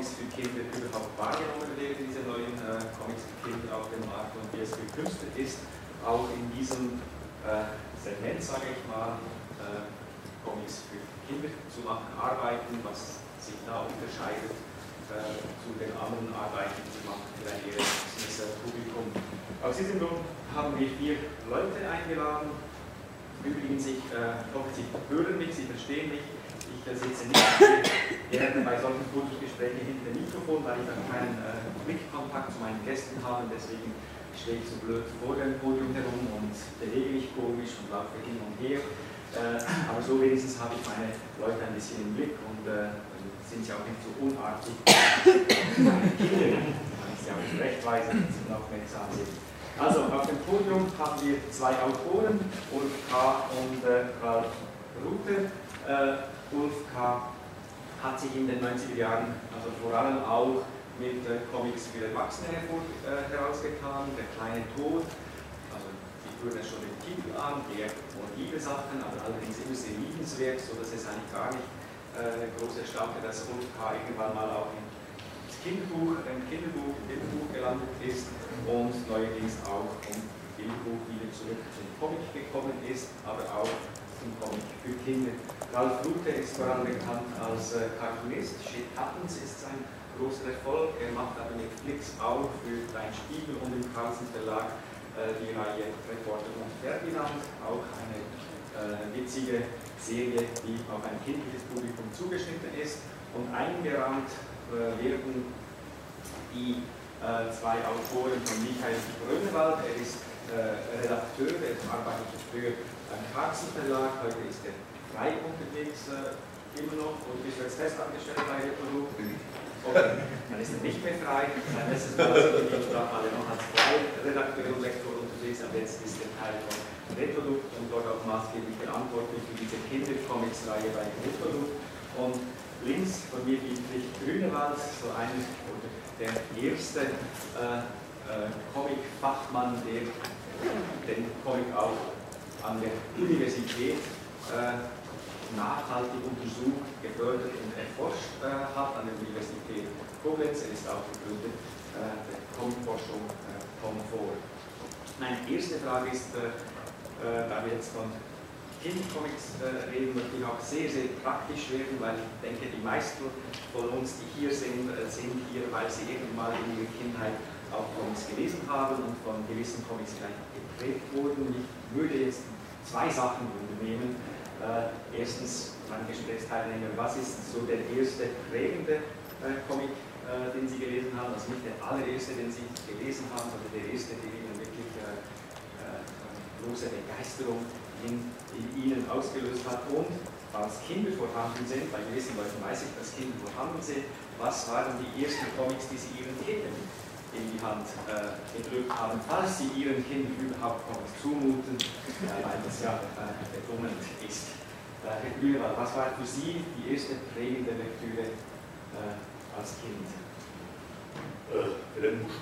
Comics für Kinder überhaupt wahrgenommen werden, diese neuen äh, Comics für Kinder auf dem Markt und wie es gekünstelt ist, auch in diesem äh, Segment, sage ich mal, äh, Comics für Kinder zu machen, arbeiten, was sich da unterscheidet äh, zu den anderen Arbeiten, die machen für ein erwachsenes Publikum. Aus diesem Grund haben wir vier Leute eingeladen. Übrigens, ich äh, hoffe, Sie hören mich, Sie verstehen mich ich sitze nicht gerne bei solchen Fotosprächen hinter dem Mikrofon, weil ich dann keinen äh, Blickkontakt zu meinen Gästen habe. Deswegen stehe ich so blöd vor dem Podium herum und bewege mich komisch und laufe hin und her. Äh, aber so wenigstens habe ich meine Leute ein bisschen im Blick und äh, sind sie auch nicht so unartig. meine kann ich sie auch zurechtweisen, wenn sie aufmerksam sind. Also auf dem Podium haben wir zwei Autoren, Ulf K. und äh, Karl Rute. Äh, Ulf K. hat sich in den 90er Jahren also vor allem auch mit äh, Comics für Erwachsene äh, herausgetan, Der kleine Tod, also Sie hören es schon den Titel an, der morbide Sachen, aber allerdings immer sehr liebenswert, sodass es eigentlich gar nicht äh, groß erstaunte, dass Ulf K. irgendwann mal auch im Kinderbuch, im Kinderbuch, im Kinderbuch gelandet ist und neuerdings auch im Kinderbuch wieder zurück zum Comic gekommen ist, aber auch zum Comic für Kinder. Ralf Rute ist vor allem bekannt als äh, Cartoonist. Shit Happens ist sein großer Erfolg. Er macht aber mit Flix auch für Dein Spiegel und im Carlsen Verlag äh, die Reihe Reporter und Ferdinand. Auch eine äh, witzige Serie, die auf ein kindliches Publikum zugeschnitten ist. Und eingerahmt werden die zwei Autoren von Michael Grönewald. Er ist Redakteur, er arbeitet früher beim Carlsen Verlag, heute ist er frei unterwegs, äh, immer noch, und bist du jetzt festangestellt bei Reprodukt? Okay, dann ist er nicht mehr frei. Sein letztes Mal sind wir alle noch als Freiredakteur und Lektor unterwegs, aber jetzt ist er Teil von Reprodukt und dort auch maßgeblich verantwortlich für diese Kindercomics-Reihe bei Reprodukt. Und links von mir liegt Grünewald, so oder der erste äh, äh, Comic-Fachmann, der den Comic auch an der Universität äh, nachhaltig untersucht, gefördert und erforscht äh, hat an der Universität Koblenz. Er ist auch gegründet äh, der Comforschung äh, Comfort. Meine erste Frage ist, da wir jetzt von Kindercomics äh, reden, möchte ich auch sehr, sehr praktisch werden, weil ich denke, die meisten von uns, die hier sind, sind hier, weil sie irgendwann in ihrer Kindheit auch Comics gelesen haben und von gewissen Comics vielleicht geprägt wurden. Ich würde jetzt zwei Sachen übernehmen. Äh, erstens, mein Gesprächsteilnehmer, was ist so der erste prägende äh, Comic, äh, den Sie gelesen haben? Also nicht der allererste, den Sie gelesen haben, sondern der erste, der Ihnen wirklich äh, äh, große Begeisterung in, in, Ihnen ausgelöst hat. Und falls Kinder vorhanden sind, bei gewissen Leuten weiß ich, dass Kinder vorhanden sind, was waren die ersten Comics, die Sie Ihren Kindern in die Hand äh, gedrückt haben, falls sie ihren Kindern überhaupt noch zumuten, äh, weil das ja äh, betonend ist. Äh, Herr Grünewald, was war für Sie die erste prägende Lektüre äh, als Kind? Äh, Wilhelm Busch.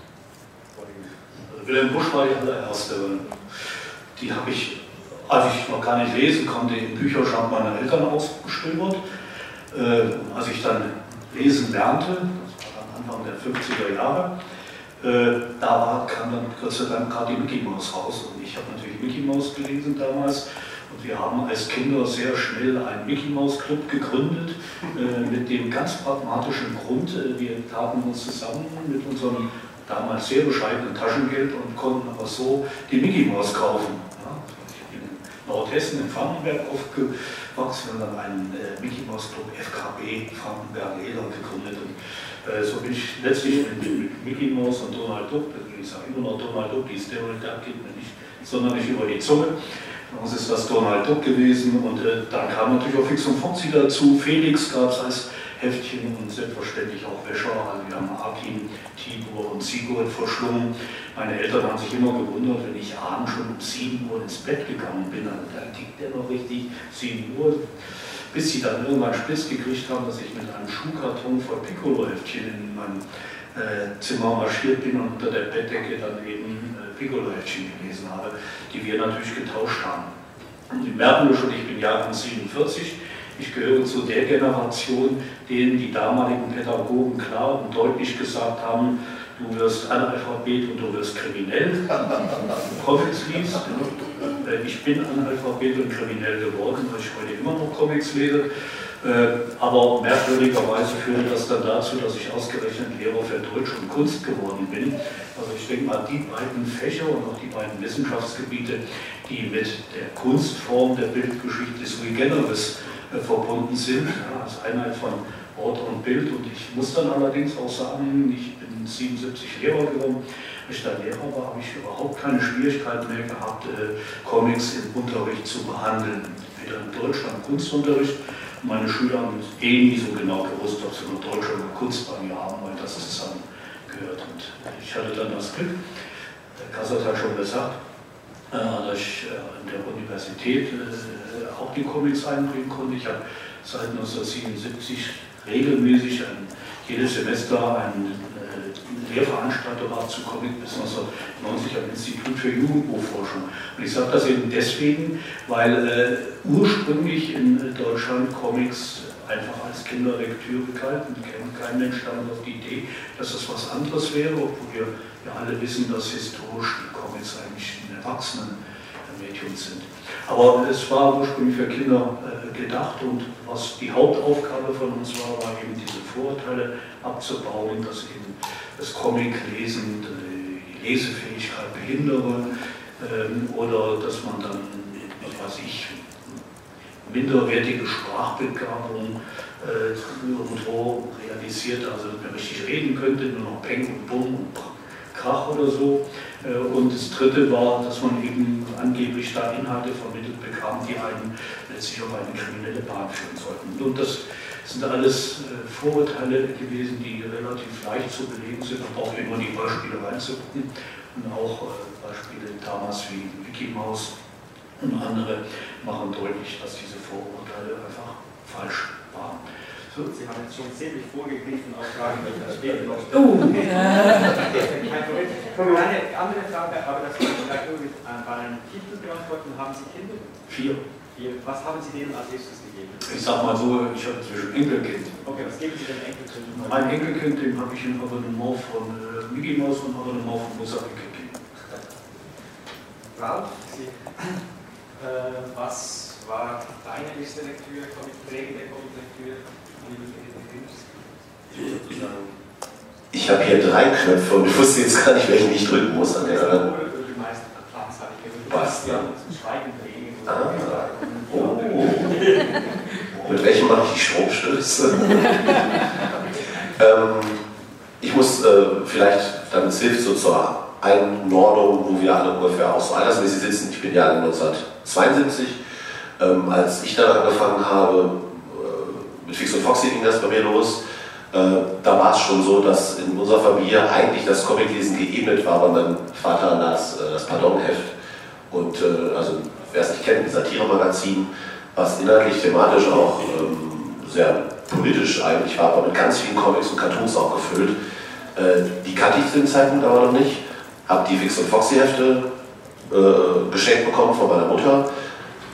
Also Wilhelm Busch war die allererste. Die habe ich, als ich noch gar nicht lesen konnte, im Bücherschrank meiner Eltern ausgestöbert. Äh, als ich dann lesen lernte, das war am Anfang der 50er Jahre. Äh, da kam dann Gott sei Dank gerade die Mickey Mouse raus und ich habe natürlich Mickey Mouse gelesen damals und wir haben als Kinder sehr schnell einen Mickey Mouse Club gegründet äh, mit dem ganz pragmatischen Grund, äh, wir taten uns zusammen mit unserem damals sehr bescheidenen Taschengeld und konnten aber so die Mickey Mouse kaufen. Ja, ich bin in Nordhessen in Frankenberg aufgewachsen und dann einen Mickey Mouse Club FKB Frankenberg-Eder gegründet. Und, so bin ich letztlich mit, Mickey Mouse und Donald Duck, ich sage immer noch Donald Duck, die Stereotype geht mir nicht sonderlich über die Zunge. Das ist das Donald Duck gewesen und äh, dann kam natürlich auch Fix und Foxy dazu. Felix gab es als Heftchen und selbstverständlich auch Wäscher. Also wir haben Akin, Tibor und Sigurd verschlungen. Meine Eltern haben sich immer gewundert, wenn ich abends schon um 7 Uhr ins Bett gegangen bin. Also da tickt der noch richtig 7 Uhr bis sie dann irgendwann spitz gekriegt haben, dass ich mit einem Schuhkarton voll Piccolo-Heftchen in mein äh, Zimmer marschiert bin und unter der Bettdecke dann eben äh, Piccolo-Heftchen gelesen habe, die wir natürlich getauscht haben. Und Sie merken schon, ich bin Jahrgang 47, ich gehöre zu der Generation, denen die damaligen Pädagogen klar und deutlich gesagt haben, du wirst Analphabet und du wirst kriminell, Comics liest. Äh, ich bin Analphabet und kriminell geworden, weil ich heute immer noch Comics lese. Äh, aber merkwürdigerweise führt das dann dazu, dass ich ausgerechnet Lehrer für Deutsch und Kunst geworden bin. Also ich denke mal, die beiden Fächer und auch die beiden Wissenschaftsgebiete, die mit der Kunstform der Bildgeschichte sui generis äh, verbunden sind, als Einheit von Wort und Bild. Und ich muss dann allerdings auch sagen, ich bin 77 Lehrer geworden. Ich da Lehrer war, habe ich überhaupt keine Schwierigkeiten mehr gehabt, äh, Comics im Unterricht zu behandeln. Weder im Deutsch- noch im Kunstunterricht. Meine Schüler haben eh nie so genau gewusst, ob sie nur Deutsch oder Kunst bei mir haben, weil das zusammen gehört. Und ich hatte dann das Glück, der Kassert hat schon gesagt, äh, dass ich äh, an der Universität auch die Comics einbringen konnte. Ich habe seit 1977 regelmäßig ein, jedes Semester ein Lehrveranstalter war zu Comic bis 1990 am Institut für Jugendbuchforschung. Und ich sage das eben deswegen, weil äh, ursprünglich in Deutschland Comics einfach als Kinderlektüre galten. Kein Mensch damit auf die Idee, dass das was anderes wäre, obwohl wir ja alle wissen, dass historisch die Comics eigentlich ein Erwachsenenmedium sind. Aber es war ursprünglich für Kinder äh, gedacht und was die Hauptaufgabe von uns war, war eben diese Vorurteile abzubauen, dass eben das Comic-Lesen die Lesefähigkeit behindere ähm, oder dass man dann, was weiß ich, minderwertige Sprachbegabung äh, irgendwo realisiert, also wenn man richtig reden könnte, nur noch Peng und Bumm und Krach oder so. Äh, und das dritte war, dass man eben angeblich da Inhalte vermittelt bekam, die einen letztlich auf eine kriminelle Bahn führen sollten. Und das sind alles äh, Vorurteile gewesen, die relativ leicht zu belegen sind. Man braucht immer die Beispiele reinzugucken. Und auch äh, Beispiele damals wie Mickey Mouse und andere machen deutlich, dass diese Vorurteile einfach falsch waren. So, Sie haben jetzt schon ziemlich vorgegriffen auf Fragen, die ich später noch stelle. Oh. Eine andere Frage, aber das kann ich vielleicht nur mit einem Titel beantworten. Haben Sie Kinder? Vier. Was haben Sie denen als erstes gegeben? Ich sag mal so, ich habe inzwischen Enkelkind. Okay, was geben Sie dem Enkelkind? Mein Enkelkind, dem habe ich ein Abonnement von äh, Mickey Mouse und ein Abonnement von Mosaik gegeben. Ralf, Sie, äh, was war deine erste Lektüre, prägende Comic-Lektüre? Ich habe hier drei Knöpfe und ich wusste jetzt gar nicht, welchen ich drücken muss an der Stelle. Was? Ja. Ah. Oh. Mit welchem mache ich die Stromstöße? ähm, ich muss äh, vielleicht, damit es hilft, so zur Einordnung, wo wir alle ungefähr auch so altersmäßig sitzen. Ich bin ja 1972. Ähm, als ich dann angefangen habe, äh, mit Fix und Foxy ging das bei mir los. Äh, da war es schon so, dass in unserer Familie eigentlich das Comiclesen geebnet war, weil mein Vater las äh, das Pardonheft. Und äh, also wer es nicht kennt, ein Satiremagazin, was inhaltlich, thematisch auch ähm, sehr politisch eigentlich war, aber mit ganz vielen Comics und Cartoons auch gefüllt. Äh, die kannte ich zu den Zeitpunkt aber noch nicht. Habe die Fix und Foxy Hefte äh, geschenkt bekommen von meiner Mutter.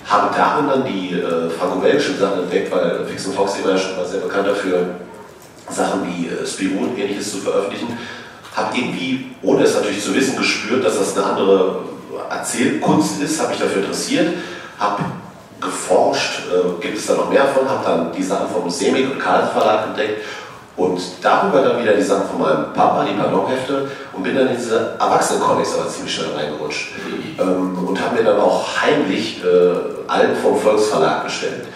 Habe darin dann die äh, franco-belgischen Sachen entdeckt, weil Fix und Foxy war ja schon mal sehr bekannt dafür, Sachen wie äh, Spirou und ähnliches zu veröffentlichen. Habe irgendwie, ohne es natürlich zu wissen, gespürt, dass das eine andere Erzählkunst ist, habe mich dafür interessiert, habe geforscht, äh, gibt es da noch mehr von, habe dann die Sachen vom Semik und Karl Verlag entdeckt und darüber dann wieder die Sachen von meinem Papa, die Ballonhefte, und bin dann in diese Erwachsenen-Comics aber ziemlich schnell reingerutscht. Ähm, und habe mir dann auch heimlich äh, allen vom Volksverlag bestellt.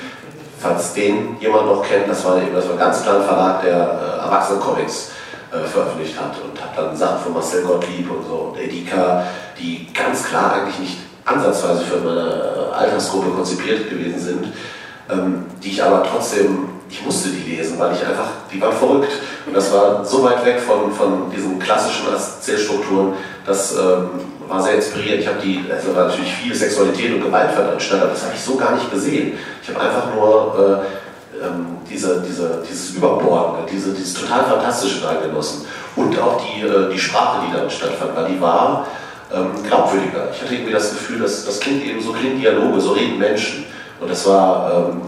Falls den jemand noch kennt, das war eben das war ein ganz kleiner Verlag, der äh, Erwachsenen-Comics äh, veröffentlicht hat. Und habe dann Sachen von Marcel Gottlieb und so und Edika, die ganz klar eigentlich nicht ansatzweise für meine Altersgruppe konzipiert gewesen sind, ähm, die ich aber trotzdem ich musste die lesen, weil ich einfach, die waren verrückt. Und das war so weit weg von, von diesen klassischen Erzählstrukturen, das ähm, war sehr inspirierend. Ich habe die, also war natürlich viel Sexualität und Gewalt veranstaltet, aber das habe ich so gar nicht gesehen. Ich habe einfach nur äh, ähm, diese, diese, dieses Überbordende, diese, dieses total Fantastische da genossen. Und auch die, äh, die Sprache, die dann stattfand, weil die war ähm, glaubwürdiger. Ich hatte irgendwie das Gefühl, dass das klingt eben so klingen Dialoge, so reden Menschen. Und das war ähm,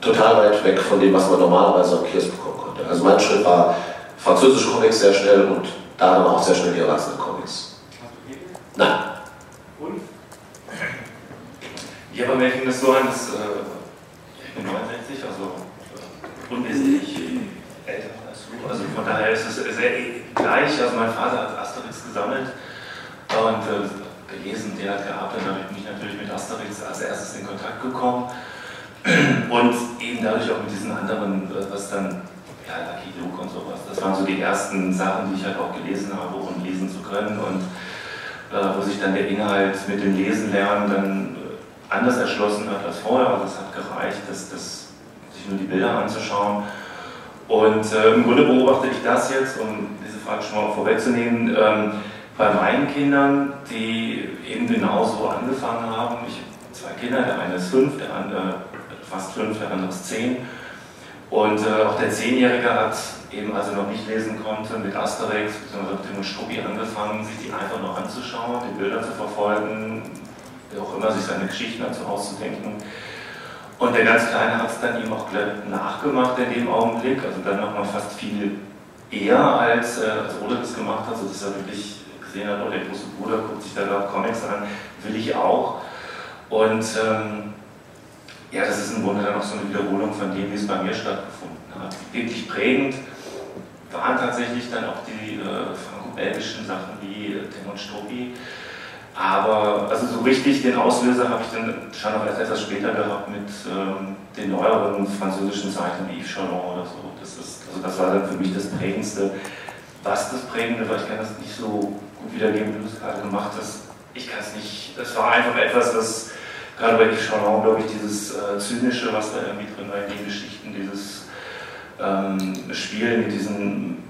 total weit weg von dem, was man normalerweise am Kiosk bekommen konnte. Also mein Schritt war französische Comics sehr schnell und da dann auch sehr schnell die Erwachsenen-Comics. Nein. Und? Ja, bei mir fing das so an, dass äh, ich bin 69, also äh, unwesentlich älter als du. Also von daher ist es sehr gleich. Also mein Vater hat Asterix gesammelt und äh, gelesen, der hat gehabt. Dann habe ich mich natürlich mit Asterix als erstes in Kontakt gekommen. Und eben dadurch auch mit diesen anderen, was dann, ja, Lucky Luke und sowas, das waren so die ersten Sachen, die ich halt auch gelesen habe, um lesen zu können und äh, wo sich dann der Inhalt mit dem Lesen lernen dann äh, anders erschlossen hat als vorher. Also es hat gereicht, dass, dass, sich nur die Bilder anzuschauen. Und äh, im Grunde beobachte ich das jetzt, um diese Frage schon mal vorwegzunehmen, ähm, bei meinen Kindern, die eben genauso angefangen haben. Ich habe zwei Kinder, der eine ist fünf, der andere fast fünf, der andere ist zehn. Und äh, auch der Zehnjährige hat eben, als er noch nicht lesen konnte, mit Asterix bzw. Tim und Struppi angefangen, sich die einfach noch anzuschauen, die Bilder zu verfolgen, wie auch immer sich seine Geschichten dazu auszudenken. Und der ganz Kleine hat es dann ihm auch nachgemacht in dem Augenblick, also dann nochmal fast viel eher als, äh, als Ole das gemacht hat, sodass er wirklich gesehen hat, oh, der große Bruder guckt sich da gerade Comics an, will ich auch. Und ähm, ja, das ist im Grunde dann auch so eine Wiederholung von dem, wie es bei mir stattgefunden hat. Wirklich prägend waren tatsächlich dann auch die äh, franco-belgischen Sachen wie äh, Tim und Struppi. Aber also so richtig den Auslöser habe ich dann schon noch erst etwas später gehabt mit ähm, den neueren französischen Seiten wie Yves Chalon oder so. Das, ist, also das war dann für mich das Prägendste. Was das Prägende war, ich kann das nicht so gut wiedergeben, wie du es gerade gemacht hast. Ich kann es nicht. Das war einfach etwas, was gerade bei Chalon, glaube ich, dieses äh, Zynische, was da irgendwie drin war in den Geschichten, dieses ähm, Spielen mit diesen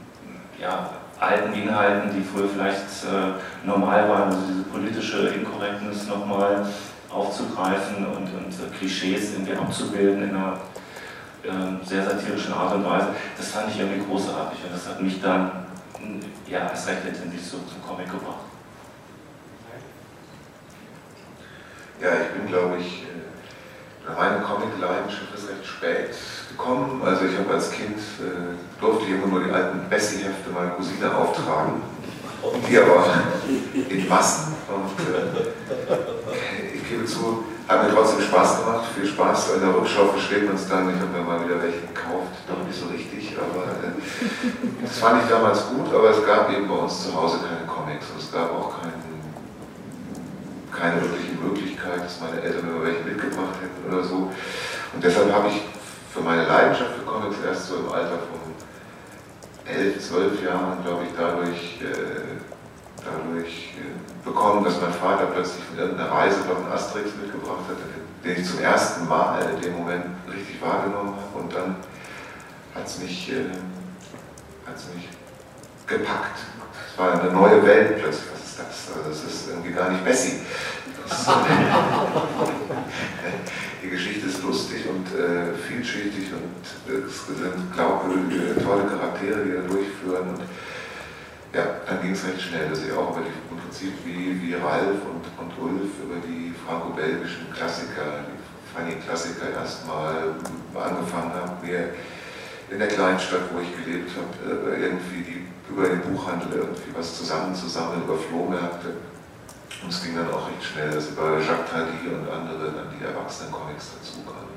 ja, alten Inhalten, die früher vielleicht äh, normal waren, also diese politische Inkorrektness nochmal aufzugreifen und, und äh, Klischees irgendwie abzubilden in einer äh, sehr satirischen Art und Weise, das fand ich irgendwie großartig und das hat mich dann ja, erst recht intensiv zum Comic gebracht. Ja, ich bin, glaube ich, äh, meine Comic-Leidenschaft ist recht spät gekommen. Also ich habe als Kind, äh, durfte ich immer nur die alten Bessie-Hefte meiner Cousine auftragen. Die aber in Massen. Und äh, ich gebe zu, hat mir trotzdem Spaß gemacht, viel Spaß. In der Rückschau versteht man es dann. Ich habe mir mal wieder welche gekauft, doch nicht so richtig. Aber äh, das fand ich damals gut, aber es gab eben bei uns zu Hause keine Comics. Es gab auch keinen keine wirkliche Möglichkeit, dass meine Eltern mir welche mitgebracht hätten oder so. Und deshalb habe ich für meine Leidenschaft für Comics erst so im Alter von elf, zwölf Jahren, glaube ich, dadurch, äh, dadurch äh, bekommen, dass mein Vater plötzlich von irgendeiner Reise noch einen Asterix mitgebracht hat, den ich zum ersten Mal in dem Moment richtig wahrgenommen habe. Und dann hat es mich, äh, mich gepackt. Es war eine neue Welt plötzlich das, also das ist irgendwie gar nicht Messi. die Geschichte ist lustig und äh, vielschichtig und es sind glaubwürdige, tolle Charaktere, die da durchführen. Und ja, dann ging es recht schnell, dass ich auch über die, im Prinzip wie, wie Ralf und, und Ulf über die franco-belgischen Klassiker, die Funny-Klassiker erstmal angefangen habe, mir in der kleinen Stadt, wo ich gelebt habe, äh, irgendwie die, über den Buchhandel irgendwie was zusammenzusammeln, über Flohmärkte. Und es ging dann auch recht schnell, dass über Jacques Tardy und andere dann die Erwachsenen-Comics dazu kamen.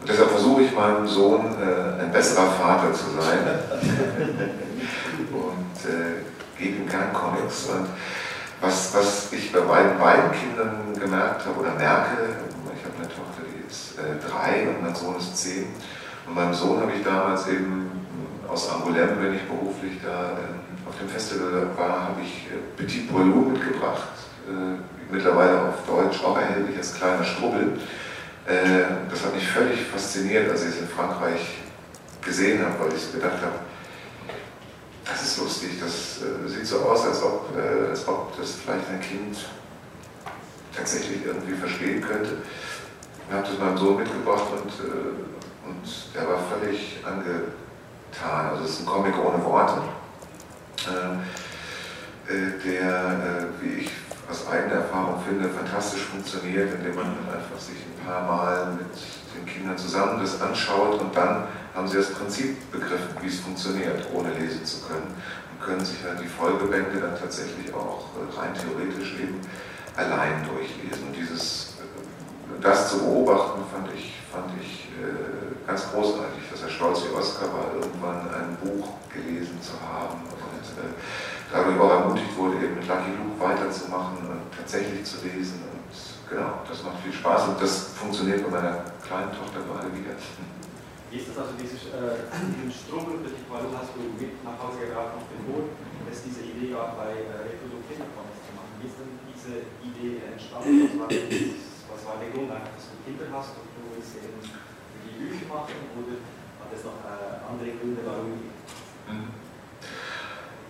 Und deshalb versuche ich meinem Sohn äh, ein besserer Vater zu sein und äh, gebe ihm gern Comics. Und was, was ich bei beiden, beiden Kindern gemerkt habe oder merke, ich habe eine Tochter, die ist äh, drei und mein Sohn ist zehn. Und meinem Sohn habe ich damals eben aus Angoulême, wenn ich beruflich da äh, auf dem Festival war, habe ich äh, Petit Poilou mitgebracht. Äh, mittlerweile auf Deutsch auch erhältlich als kleiner Strubbel. Äh, das hat mich völlig fasziniert, als ich es in Frankreich gesehen habe, weil ich gedacht habe, das ist lustig, das äh, sieht so aus, als ob, äh, als ob das vielleicht ein Kind tatsächlich irgendwie verstehen könnte. Ich habe das meinem Sohn mitgebracht und, äh, und der war völlig angetan. Also es ist ein Comic ohne Worte, äh, äh, der, äh, wie ich aus eigener Erfahrung finde, fantastisch funktioniert, indem man einfach sich ein paar Mal mit den Kindern zusammen das anschaut und dann haben sie das Prinzip begriffen, wie es funktioniert, ohne lesen zu können und können sich dann die Folgebände dann tatsächlich auch äh, rein theoretisch eben allein durchlesen. Und dieses, äh, das zu beobachten, fand ich, fand ich äh, ganz großartig, dass er stolz wie Oscar war, irgendwann ein Buch gelesen zu haben und dadurch auch ermutigt wurde, eben mit Lucky Luke weiterzumachen und tatsächlich zu lesen. Und genau, das macht viel Spaß und das funktioniert bei meiner kleinen Tochter gerade wieder. Ist das also, dieses, äh, diesen Strumpel, weil du hast du mit nach Hause gebracht auf den Boden, dass diese Idee gab, bei äh, Reprodu Kindercomics zu machen. Wie ist denn diese Idee entstanden? Was war, was war der Grund? Dass du Kinder hast und du willst eben die Bücher machen oder hat es noch äh, andere Gründe, warum? Mhm.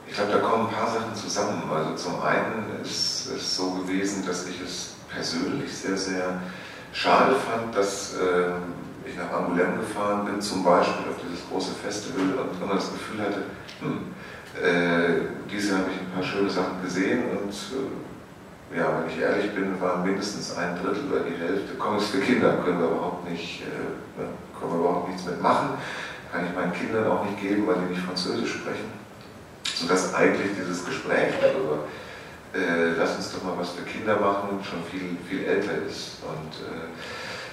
Ich glaube, da kommen ein paar Sachen zusammen. Also zum einen ist es so gewesen, dass ich es persönlich sehr, sehr schade fand, dass ähm, ich nach Angoulême gefahren bin, zum Beispiel auf dieses große Festival und immer das Gefühl hatte, hm, äh, dieses habe ich ein paar schöne Sachen gesehen und äh, ja, wenn ich ehrlich bin, waren mindestens ein Drittel oder die Hälfte Comics für Kinder, können wir überhaupt nicht, äh, ne, können wir überhaupt nichts mitmachen, kann ich meinen Kindern auch nicht geben, weil die nicht Französisch sprechen. Sodass eigentlich dieses Gespräch darüber, äh, lass uns doch mal was für Kinder machen, schon viel, viel älter ist. Und äh,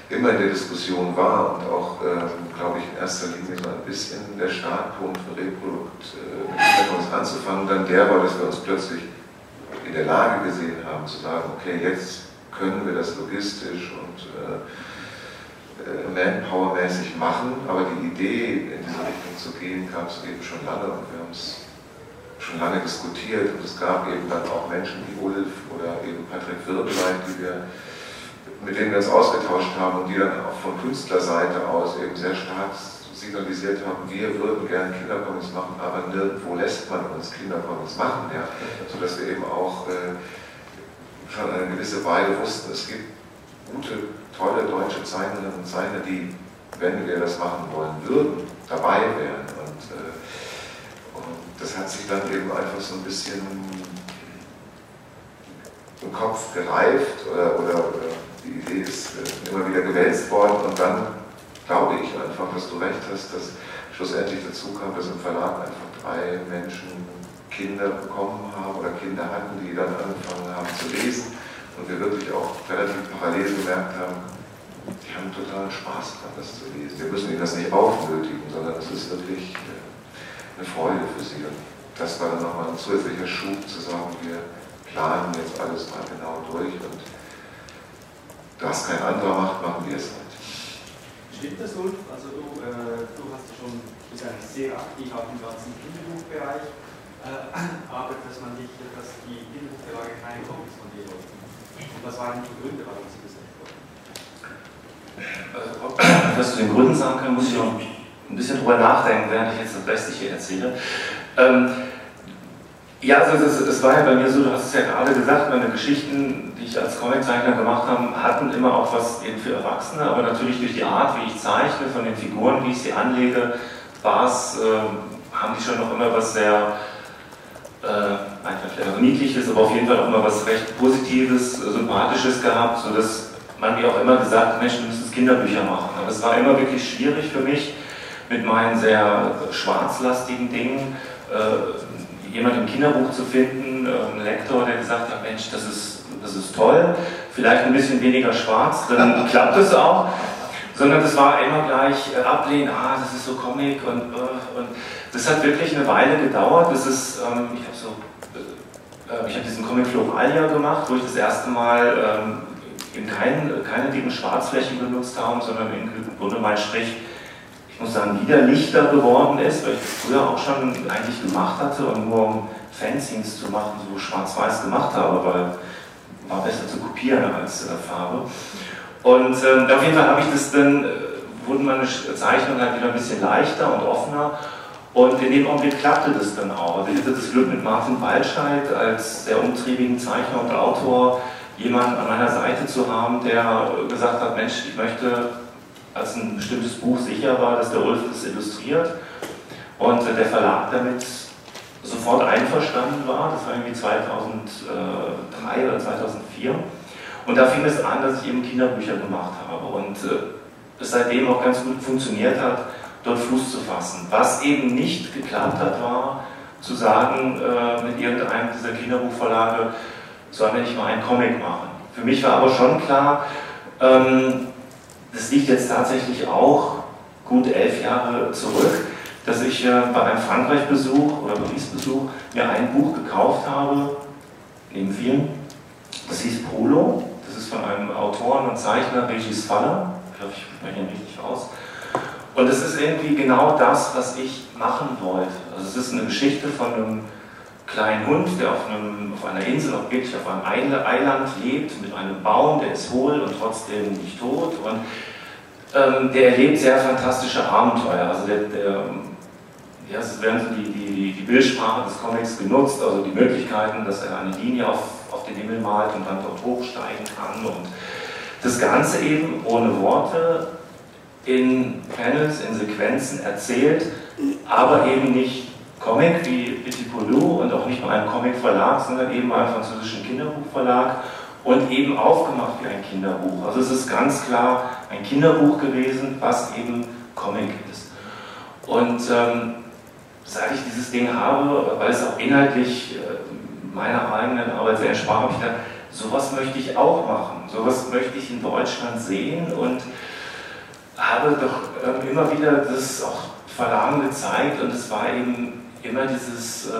immer in der Diskussion war und auch, ähm, glaube ich, in erster Linie so ein bisschen der Startpunkt für Reprodukt äh, uns anzufangen, dann der war, dass wir uns plötzlich in der Lage gesehen haben zu sagen, okay, jetzt können wir das logistisch und äh, äh, manpowermäßig machen, aber die Idee, in diese Richtung zu gehen, gab es eben schon lange und wir haben es schon lange diskutiert. Und es gab eben dann auch Menschen wie Ulf oder eben Patrick Wirbeleit, die wir mit denen wir uns ausgetauscht haben und die dann auch von Künstlerseite aus eben sehr stark signalisiert haben, wir würden gerne Kindercomics machen, aber nirgendwo lässt man uns Kindercomics machen, ja, sodass wir eben auch äh, schon eine gewisse Weile wussten, es gibt gute, tolle deutsche Zeichnerinnen und Zeichner, die, wenn wir das machen wollen würden, dabei wären. Und, äh, und das hat sich dann eben einfach so ein bisschen im Kopf gereift oder, oder, oder die Idee ist äh, immer wieder gewälzt worden und dann glaube ich einfach, dass du recht hast, dass schlussendlich dazu kam, dass im Verlag einfach drei Menschen Kinder bekommen haben oder Kinder hatten, die dann angefangen haben zu lesen und wir wirklich auch relativ parallel gemerkt haben, die haben totalen Spaß daran, das zu lesen. Wir müssen ihnen das nicht aufnötigen, sondern es ist wirklich äh, eine Freude für sie. Und das war dann nochmal ein zusätzlicher Schub zu sagen, wir planen jetzt alles mal genau durch und das kein anderer macht, machen wir es halt. Stimmt das, Ulf? Also du, äh, du hast ja schon, bist eigentlich sehr aktiv auf dem ganzen Kinderbuchbereich, äh, aber dass man nicht, dass die Kinderbuchverlage keine Comics von dir wollten. Und was waren die Gründe, warum sie das nicht wollten? Also, was zu den Gründen sagen kann, muss ich noch ein bisschen drüber nachdenken, während ich jetzt das Restliche erzähle. Ähm, ja, also es, es, war ja bei mir so, du hast es ja gerade gesagt, meine Geschichten, die ich als Comiczeichner gemacht habe, hatten immer auch was eben für Erwachsene, aber natürlich durch die Art, wie ich zeichne, von den Figuren, wie ich sie anlege, war es, äh, haben die schon noch immer was sehr äh, einfach niedliches, aber auf jeden Fall auch immer was recht Positives, Sympathisches gehabt, sodass man mir auch immer gesagt hat, Mensch, du müsstest Kinderbücher machen. Aber es war immer wirklich schwierig für mich, mit meinen sehr schwarzlastigen Dingen äh, jemand im Kinderbuch zu finden, äh, ein Lektor, der gesagt hat, Mensch, das ist, das ist toll, vielleicht ein bisschen weniger schwarz, dann klappt es auch. Sondern das war immer gleich äh, ablehnen, ah, das ist so Comic und, äh, und das hat wirklich eine Weile gedauert. Das ist, ähm, ich habe so, äh, ich habe diesen Comic Floralia gemacht, wo ich das erste Mal ähm, in kein, keine dicken Schwarzflächen benutzt habe, sondern im Grunde mein Strich ich muss sagen, wieder lichter geworden ist, weil ich das früher auch schon eigentlich gemacht hatte und nur um Fanzines zu machen, so schwarz-weiß gemacht habe, weil war besser zu kopieren als äh, Farbe. Und äh, auf jeden Fall habe ich das dann, äh, wurden meine Zeichnungen halt wieder ein bisschen leichter und offener. Und in dem Augenblick klappte das dann auch. Also ich hatte das Glück mit Martin Waldscheid als sehr umtriebigen Zeichner und Autor jemanden an meiner Seite zu haben, der gesagt hat, Mensch, ich möchte als ein bestimmtes Buch sicher war, dass der Ulf das illustriert und der Verlag damit sofort einverstanden war. Das war irgendwie 2003 oder 2004. Und da fing es an, dass ich eben Kinderbücher gemacht habe und äh, es seitdem auch ganz gut funktioniert hat, dort Fuß zu fassen. Was eben nicht geklappt hat, war zu sagen, äh, mit irgendeinem dieser Kinderbuchverlage sollen wir nicht mal einen Comic machen. Für mich war aber schon klar, ähm, das liegt jetzt tatsächlich auch gut elf Jahre zurück, dass ich äh, bei einem Frankreich-Besuch oder Paris-Besuch mir ein Buch gekauft habe, neben vielen. Das hieß Polo. Das ist von einem Autoren und Zeichner, Regis Faller. Ich hoffe, ich spreche ihn richtig aus. Und es ist irgendwie genau das, was ich machen wollte. Also es ist eine Geschichte von einem kleinen Hund, der auf, einem, auf einer Insel, auf, wirklich auf einem Eiland lebt, mit einem Baum, der ist hohl und trotzdem nicht tot. Und ähm, der erlebt sehr fantastische Abenteuer. Also der, der ja, es werden so die, die, die Bildsprache des Comics genutzt, also die Möglichkeiten, dass er eine Linie auf, auf den Himmel malt und dann dort hochsteigen kann. Und das Ganze eben ohne Worte in Panels, in Sequenzen erzählt, aber eben nicht Comic wie Petit Poulou und auch nicht bei einem Comicverlag, sondern eben einem französischen Kinderbuchverlag und eben aufgemacht wie ein Kinderbuch. Also es ist ganz klar ein Kinderbuch gewesen, was eben Comic ist. Und ähm, seit ich dieses Ding habe, weil es auch inhaltlich äh, meiner eigenen Arbeit sehr entsprach, habe ich gedacht, sowas möchte ich auch machen, sowas möchte ich in Deutschland sehen und habe doch äh, immer wieder das auch Verlagen gezeigt und es war eben immer dieses äh,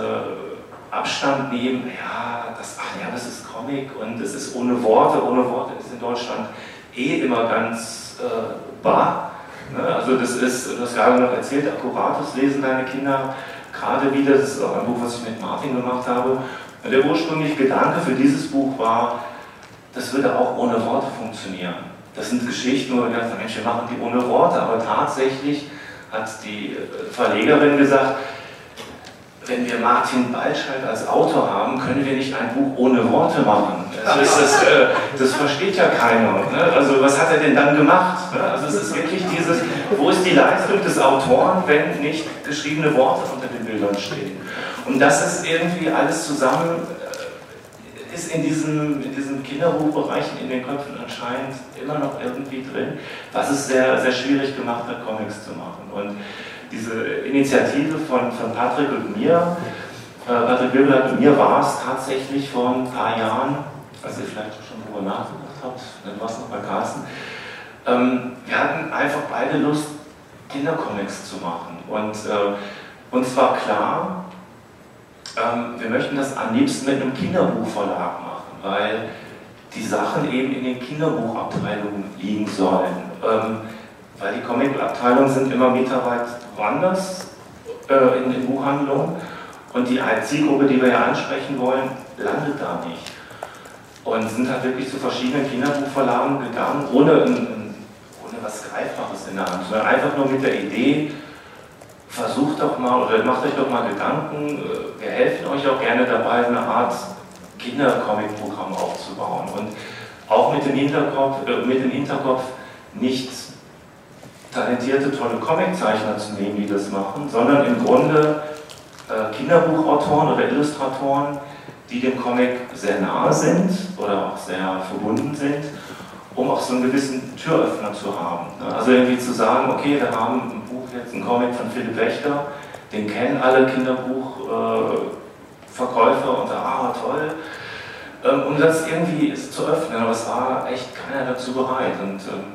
Abstand nehmen, ja, das, ach ja, das ist Comic und es ist ohne Worte, ohne Worte ist in Deutschland eh immer ganz äh, bar. Ne? Also das ist, du hast gerade noch erzählt, akkurates lesen deine Kinder gerade wieder, das ist auch ein Buch, was ich mit Martin gemacht habe. Und der ursprüngliche Gedanke für dieses Buch war, das würde auch ohne Worte funktionieren. Das sind Geschichten, wo wir gedacht haben, Mensch, wir machen die ohne Worte, aber tatsächlich hat die äh, Verlegerin gesagt, wenn wir Martin Balscheid als Autor haben, können wir nicht ein Buch ohne Worte machen. Das, das, äh, das versteht ja keiner. Ne? Also was hat er denn dann gemacht? Ne? Also es ist wirklich dieses, wo ist die Leistung des Autoren, wenn nicht geschriebene Worte unter den Bildern stehen? Und das ist irgendwie alles zusammen, äh, ist in diesem, in diesen Kinderbuchbereichen in den Köpfen anscheinend immer noch irgendwie drin, was es sehr, sehr schwierig gemacht hat, Comics zu machen. Und diese Initiative von, von Patrick und mir, äh, Patrick Wilbert und mir war es tatsächlich vor ein paar Jahren, als ihr vielleicht schon darüber nachgedacht habt, dann war es noch bei Carsten, ähm, wir hatten einfach beide Lust, Kindercomics zu machen. Und äh, uns war klar, ähm, wir möchten das am liebsten mit einem Kinderbuchverlag machen, weil die Sachen eben in den Kinderbuchabteilungen liegen sollen. Ähm, weil die Comicabteilungen sind immer meterweit woanders äh, in den Buchhandlungen und die Zielgruppe, die wir ja ansprechen wollen, landet da nicht. Und sind halt wirklich zu verschiedenen Kinderbuchverlagen gegangen, ohne, ein, ohne was Greifbares in der Hand, sondern einfach nur mit der Idee, versucht doch mal oder macht euch doch mal Gedanken, äh, wir helfen euch auch gerne dabei, eine Art Kindercomic-Programm aufzubauen. Und auch mit dem Hinterkopf, äh, mit dem Hinterkopf nicht talentierte, tolle Comiczeichner zu nehmen, die das machen, sondern im Grunde äh, Kinderbuchautoren oder Illustratoren, die dem Comic sehr nahe sind oder auch sehr verbunden sind, um auch so einen gewissen Türöffner zu haben. Also irgendwie zu sagen, okay, wir haben ein Buch jetzt ein Comic von Philipp Wächter, den kennen alle Kinderbuchverkäufer und sagen, ah toll, ähm, um das irgendwie zu öffnen, aber es war echt keiner dazu bereit. Und ähm,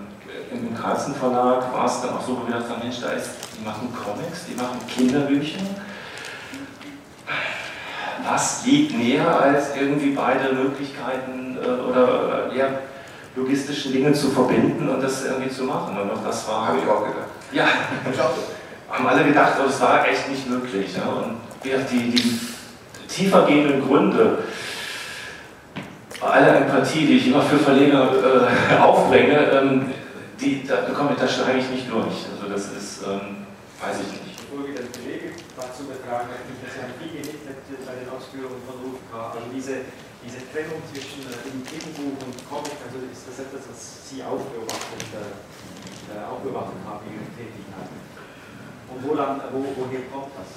im Carlsen Verlag war es dann auch so, wo wir dachten, Mensch, da ist, die machen Comics, die machen Kinderbücher. Was liegt näher als irgendwie beide Möglichkeiten äh, oder ja, logistischen Dinge zu verbinden und das irgendwie zu machen? Und auch das war. Habe ich auch gedacht. Ja, haben alle gedacht, aber es war echt nicht möglich. Ja? Und die, die tiefergehenden Gründe, bei aller Empathie, die ich immer für Verleger äh, aufbringe, ähm, die, da, komm, da steige ich nicht durch. Also das ist, ähm, weiß ich nicht. Bevor wir den Kollegen dazu befragen, ich, dass Sie haben viel genickt bei den Ausführungen von Ruf Also diese, diese Trennung zwischen äh, Kinderbuch und Comic, also ist das etwas, was Sie auch beobachtet, äh, auch beobachtet haben in Ihren Tätigkeiten? Und wo, lang, wo, woher kommt das?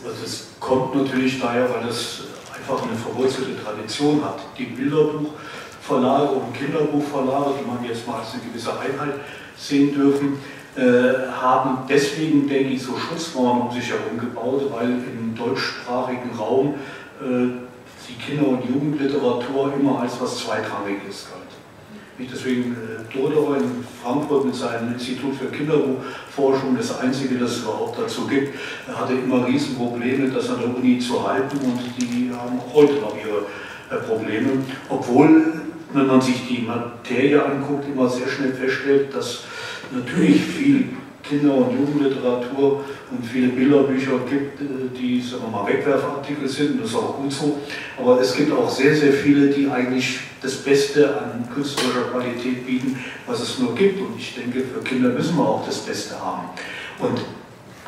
Also es kommt natürlich daher, weil es einfach eine verwurzelte Tradition hat. Die Bilderbuch Verlage und Kinderbuchverlage, die man jetzt mal als eine gewisse Einheit sehen dürfen, äh, haben deswegen, denke ich, so Schutzmauern um sich herum gebaut, weil im deutschsprachigen Raum äh, die Kinder- und Jugendliteratur immer als was Zweitrangiges galt. Deswegen äh, in Frankfurt mit seinem Institut für Kinderbuchforschung, das einzige, das es überhaupt dazu gibt, hatte immer Riesenprobleme, das an der Uni zu halten und die haben auch heute noch ihre Probleme, obwohl wenn man sich die Materie anguckt, immer sehr schnell feststellt, dass natürlich viel Kinder- und Jugendliteratur und viele Bilderbücher gibt, äh, die sagen wir mal, Wegwerfartikel sind, das ist auch gut so. Aber es gibt auch sehr, sehr viele, die eigentlich das Beste an künstlerischer Qualität bieten, was es nur gibt. Und ich denke, für Kinder müssen wir auch das Beste haben. Und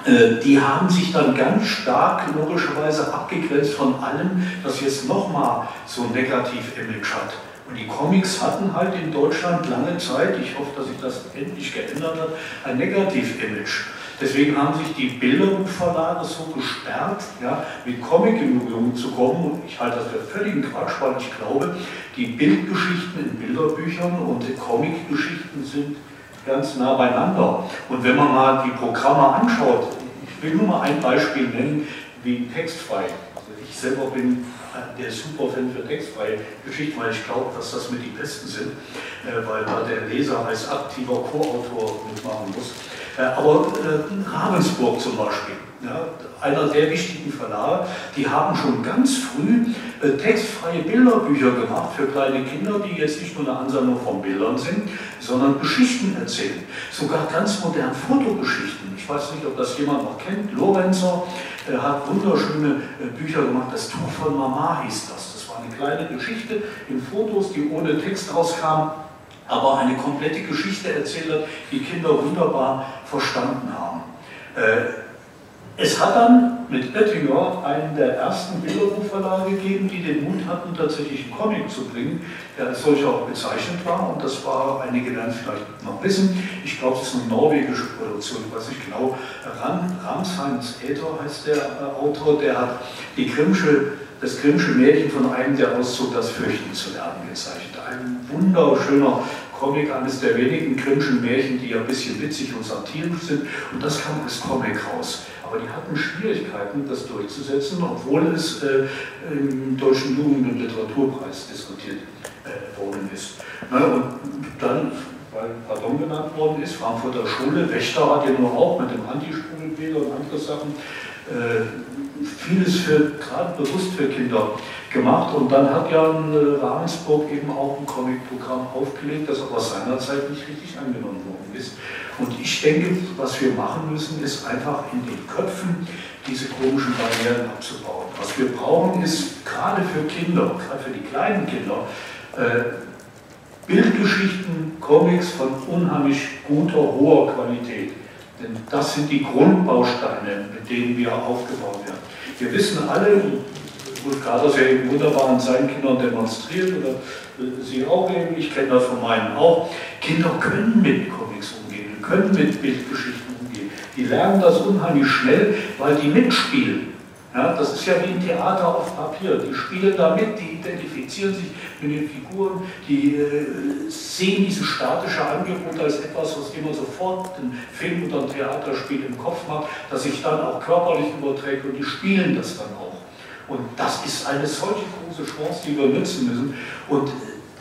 äh, die haben sich dann ganz stark logischerweise abgegrenzt von allem, das jetzt nochmal so ein Negativ-Image hat. Und die Comics hatten halt in Deutschland lange Zeit, ich hoffe, dass sich das endlich geändert hat, ein Negativ-Image. Deswegen haben sich die Bilderbuchverlage so gesperrt, ja, mit Comic in Berührung zu kommen. Und ich halte das für völligen Quatsch, weil ich glaube, die Bildgeschichten in Bilderbüchern und die Comicgeschichten sind ganz nah beieinander. Und wenn man mal die Programme anschaut, ich will nur mal ein Beispiel nennen, wie textfrei. Also ich selber bin der Superfan für textfreie Geschichten, weil ich glaube, dass das mit die besten sind, äh, weil da der Leser als aktiver Co-Autor mitmachen muss. Äh, aber äh, Ravensburg zum Beispiel, ja, einer der wichtigen Verlage, die haben schon ganz früh äh, textfreie Bilderbücher gemacht für kleine Kinder, die jetzt nicht nur eine Ansammlung von Bildern sind, sondern Geschichten erzählen. Sogar ganz moderne Fotogeschichten. Ich weiß nicht, ob das jemand noch kennt. Lorenzer äh, hat wunderschöne äh, Bücher gemacht. Das Tuch von Mama hieß das. Das war eine kleine Geschichte in Fotos, die ohne Text rauskam aber eine komplette Geschichte erzählt hat, die Kinder wunderbar verstanden haben. Äh, es hat dann mit Oettinger einen der ersten Bilderbuchverlage gegeben, die den Mut hatten, tatsächlich einen Comic zu bringen, der als solcher auch bezeichnet war. Und das war, einige werden vielleicht noch wissen, ich glaube, es ist eine norwegische Produktion, ich weiß genau, Ram, Ramsheims Äther heißt der äh, Autor, der hat die Grimmsche, das Grimmsche Märchen von einem, der auszog, das Fürchten zu lernen, gezeichnet. Ein wunderschöner Comic, eines der wenigen Grimmschen Märchen, die ein bisschen witzig und satirisch sind. Und das kam als Comic raus. Aber die hatten Schwierigkeiten, das durchzusetzen, obwohl es äh, im Deutschen Jugend- und Literaturpreis diskutiert äh, worden ist. Na, und dann, weil Pardon genannt worden ist, Frankfurter Schule, Wächter hat ja nur auch mit dem Antisprudelfehler und andere Sachen äh, vieles für, gerade bewusst für Kinder gemacht. Und dann hat Jan äh, Ravensburg eben auch ein Comicprogramm aufgelegt, das aber seinerzeit nicht richtig angenommen worden ist. Und ich denke, was wir machen müssen, ist einfach in den Köpfen diese komischen Barrieren abzubauen. Was wir brauchen, ist gerade für Kinder, gerade für die kleinen Kinder, äh, Bildgeschichten, Comics von unheimlich guter, hoher Qualität. Denn das sind die Grundbausteine, mit denen wir aufgebaut werden. Wir wissen alle, Ulf Kaders ja eben wunderbar an seinen Kindern demonstriert, oder äh, Sie auch eben, ich kenne das von meinen auch, Kinder können mit Comics umgehen, können mit Bildgeschichten umgehen. Die lernen das unheimlich schnell, weil die mitspielen. Ja, das ist ja wie ein Theater auf Papier. Die spielen da mit, die identifizieren sich mit den Figuren, die äh, sehen dieses statische Angebot als etwas, was immer sofort ein Film oder ein Theaterspiel im Kopf macht, das sich dann auch körperlich überträgt und die spielen das dann auch. Und das ist eine solche große Chance, die wir nutzen müssen. Und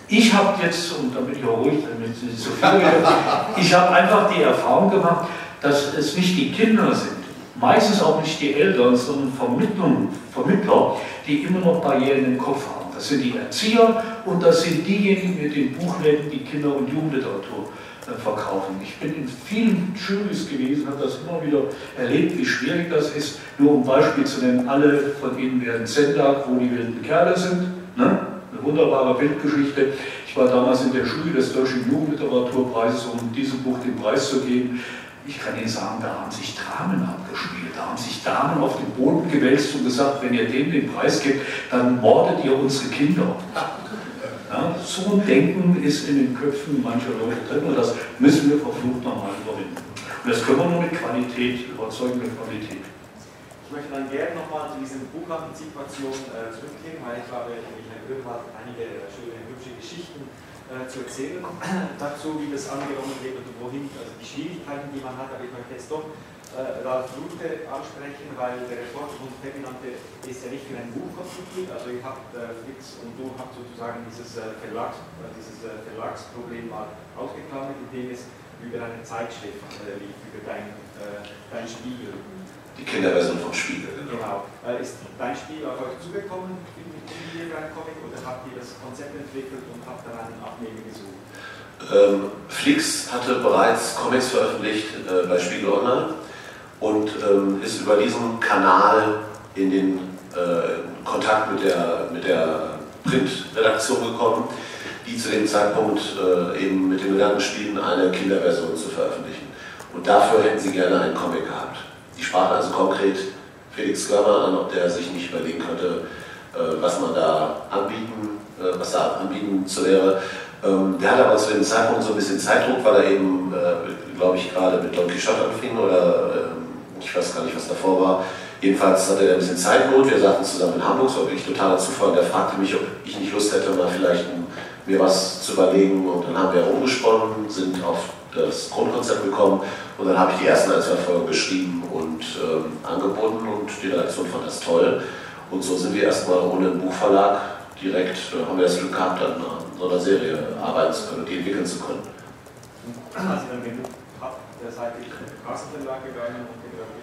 ich habe jetzt, und damit ich auch ruhig, damit Sie so viel ich habe einfach die Erfahrung gemacht, dass es nicht die Kinder sind, meistens auch nicht die Eltern, sondern Vermittler, die immer noch Barrieren im Kopf haben. Das sind die Erzieher und das sind diejenigen mit den Buchläden, die Kinder- und Jugendliteratur äh, verkaufen. Ich bin in vielen Juries gewesen, habe das immer wieder erlebt, wie schwierig das ist. Nur um Beispiel zu nennen, alle von Ihnen werden Sendak, wo die wilden Kerle sind. Ne? Eine wunderbare Bildgeschichte. Ich war damals in der Jury des Deutschen Jugendliteraturpreises, um diesem Buch den Preis zu geben. Ich kann Ihnen sagen, da haben sich Dramen abgespielt, da haben sich Damen auf den Boden gewälzt und gesagt, wenn ihr dem den Preis gibt, dann mordet ihr unsere Kinder. Ja, so ein Denken ist in den Köpfen mancher Leute drin und das müssen wir verflucht nochmal überwinden. Und das können wir nur mit Qualität, überzeugender Qualität. Ich möchte dann gerne nochmal zu dieser Buchantizipation äh, zurückgehen, weil ich glaube, Michael Böhm hat einige schöne, hübsche Geschichten äh, zu erzählen dazu, wie das angenommen wird und wohin, also die Schwierigkeiten, die man hat. Aber ich möchte jetzt doch äh, Ralf Lute ansprechen, weil der Report von Ferdinand ist ja nicht für ein Buch konzipiert. Also ihr habt, äh, Fritz und du habt sozusagen dieses, äh, Verlags, äh, dieses äh, Verlagsproblem mal ausgeklammert, indem es über eine Zeitschrift lief, über dein, dein Spiegel. Die Kinderversion vom Spiegel, genau. genau. ist dein Spiel auf euch zugekommen? Comic oder habt ihr das Konzept entwickelt und habt einen Abnehmer gesucht? Ähm, Flix hatte bereits Comics veröffentlicht äh, bei Spiegel Online und ähm, ist über diesen Kanal in den äh, Kontakt mit der, mit der Printredaktion gekommen, die zu dem Zeitpunkt äh, eben mit dem Gedanken spielen, eine Kinderversion zu veröffentlichen. Und dafür hätten sie gerne einen Comic gehabt. Die sprachen also konkret Felix Görner an, ob der sich nicht überlegen könnte, was man da anbieten, äh, was da anbieten zu wäre. Ähm, der hatte aber zu dem Zeitpunkt so ein bisschen Zeitdruck, weil er eben, äh, glaube ich, gerade mit Don Quixote anfing oder ähm, ich weiß gar nicht, was davor war. Jedenfalls hatte er ein bisschen Zeitnot. Wir saßen zusammen in Hamburg, es war wirklich totaler Zufall. Und er fragte mich, ob ich nicht Lust hätte, mal vielleicht mir was zu überlegen. Und dann haben wir rumgesponnen, sind auf das Grundkonzept gekommen und dann habe ich die ersten ein, zwei Folgen geschrieben und ähm, angeboten und die Redaktion fand das toll. Und so sind wir erstmal ohne einen Buchverlag direkt, äh, haben wir das Glück gehabt, an so einer Serie arbeiten zu können und die entwickeln zu können. Als ihr dann seid ihr zum Kassenverlag gegangen und gedacht,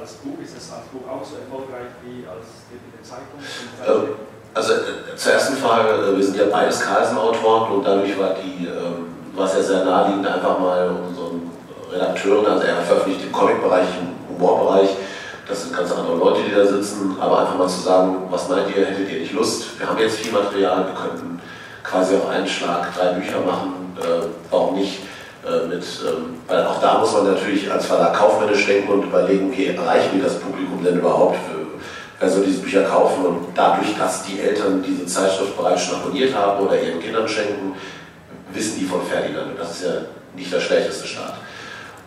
als Buch, ist es als Buch auch so erfolgreich wie als die, die Zeitung? Ähm, also äh, zur ersten Frage, äh, wir sind ja beides Carlsen-Autoren und dadurch war die, ähm, war es ja sehr naheliegend, einfach mal unseren Redakteuren, also er veröffentlicht im Comic-Bereich, im Humorbereich, das sind ganz andere Leute, die da sitzen, aber einfach mal zu sagen, was meint ihr, hättet ihr nicht Lust? Wir haben jetzt viel Material, wir könnten quasi auf einen Schlag drei Bücher machen, äh, warum nicht? Äh, mit, ähm, weil auch da muss man natürlich als Verlag kaufmännisch denken und überlegen, wie erreichen wir das Publikum denn überhaupt? Wer soll diese Bücher kaufen? Und dadurch, dass die Eltern diese Zeitschrift bereits schon abonniert haben oder ihren Kindern schenken, wissen die von Ferdinand. Und das ist ja nicht der schlechteste Start.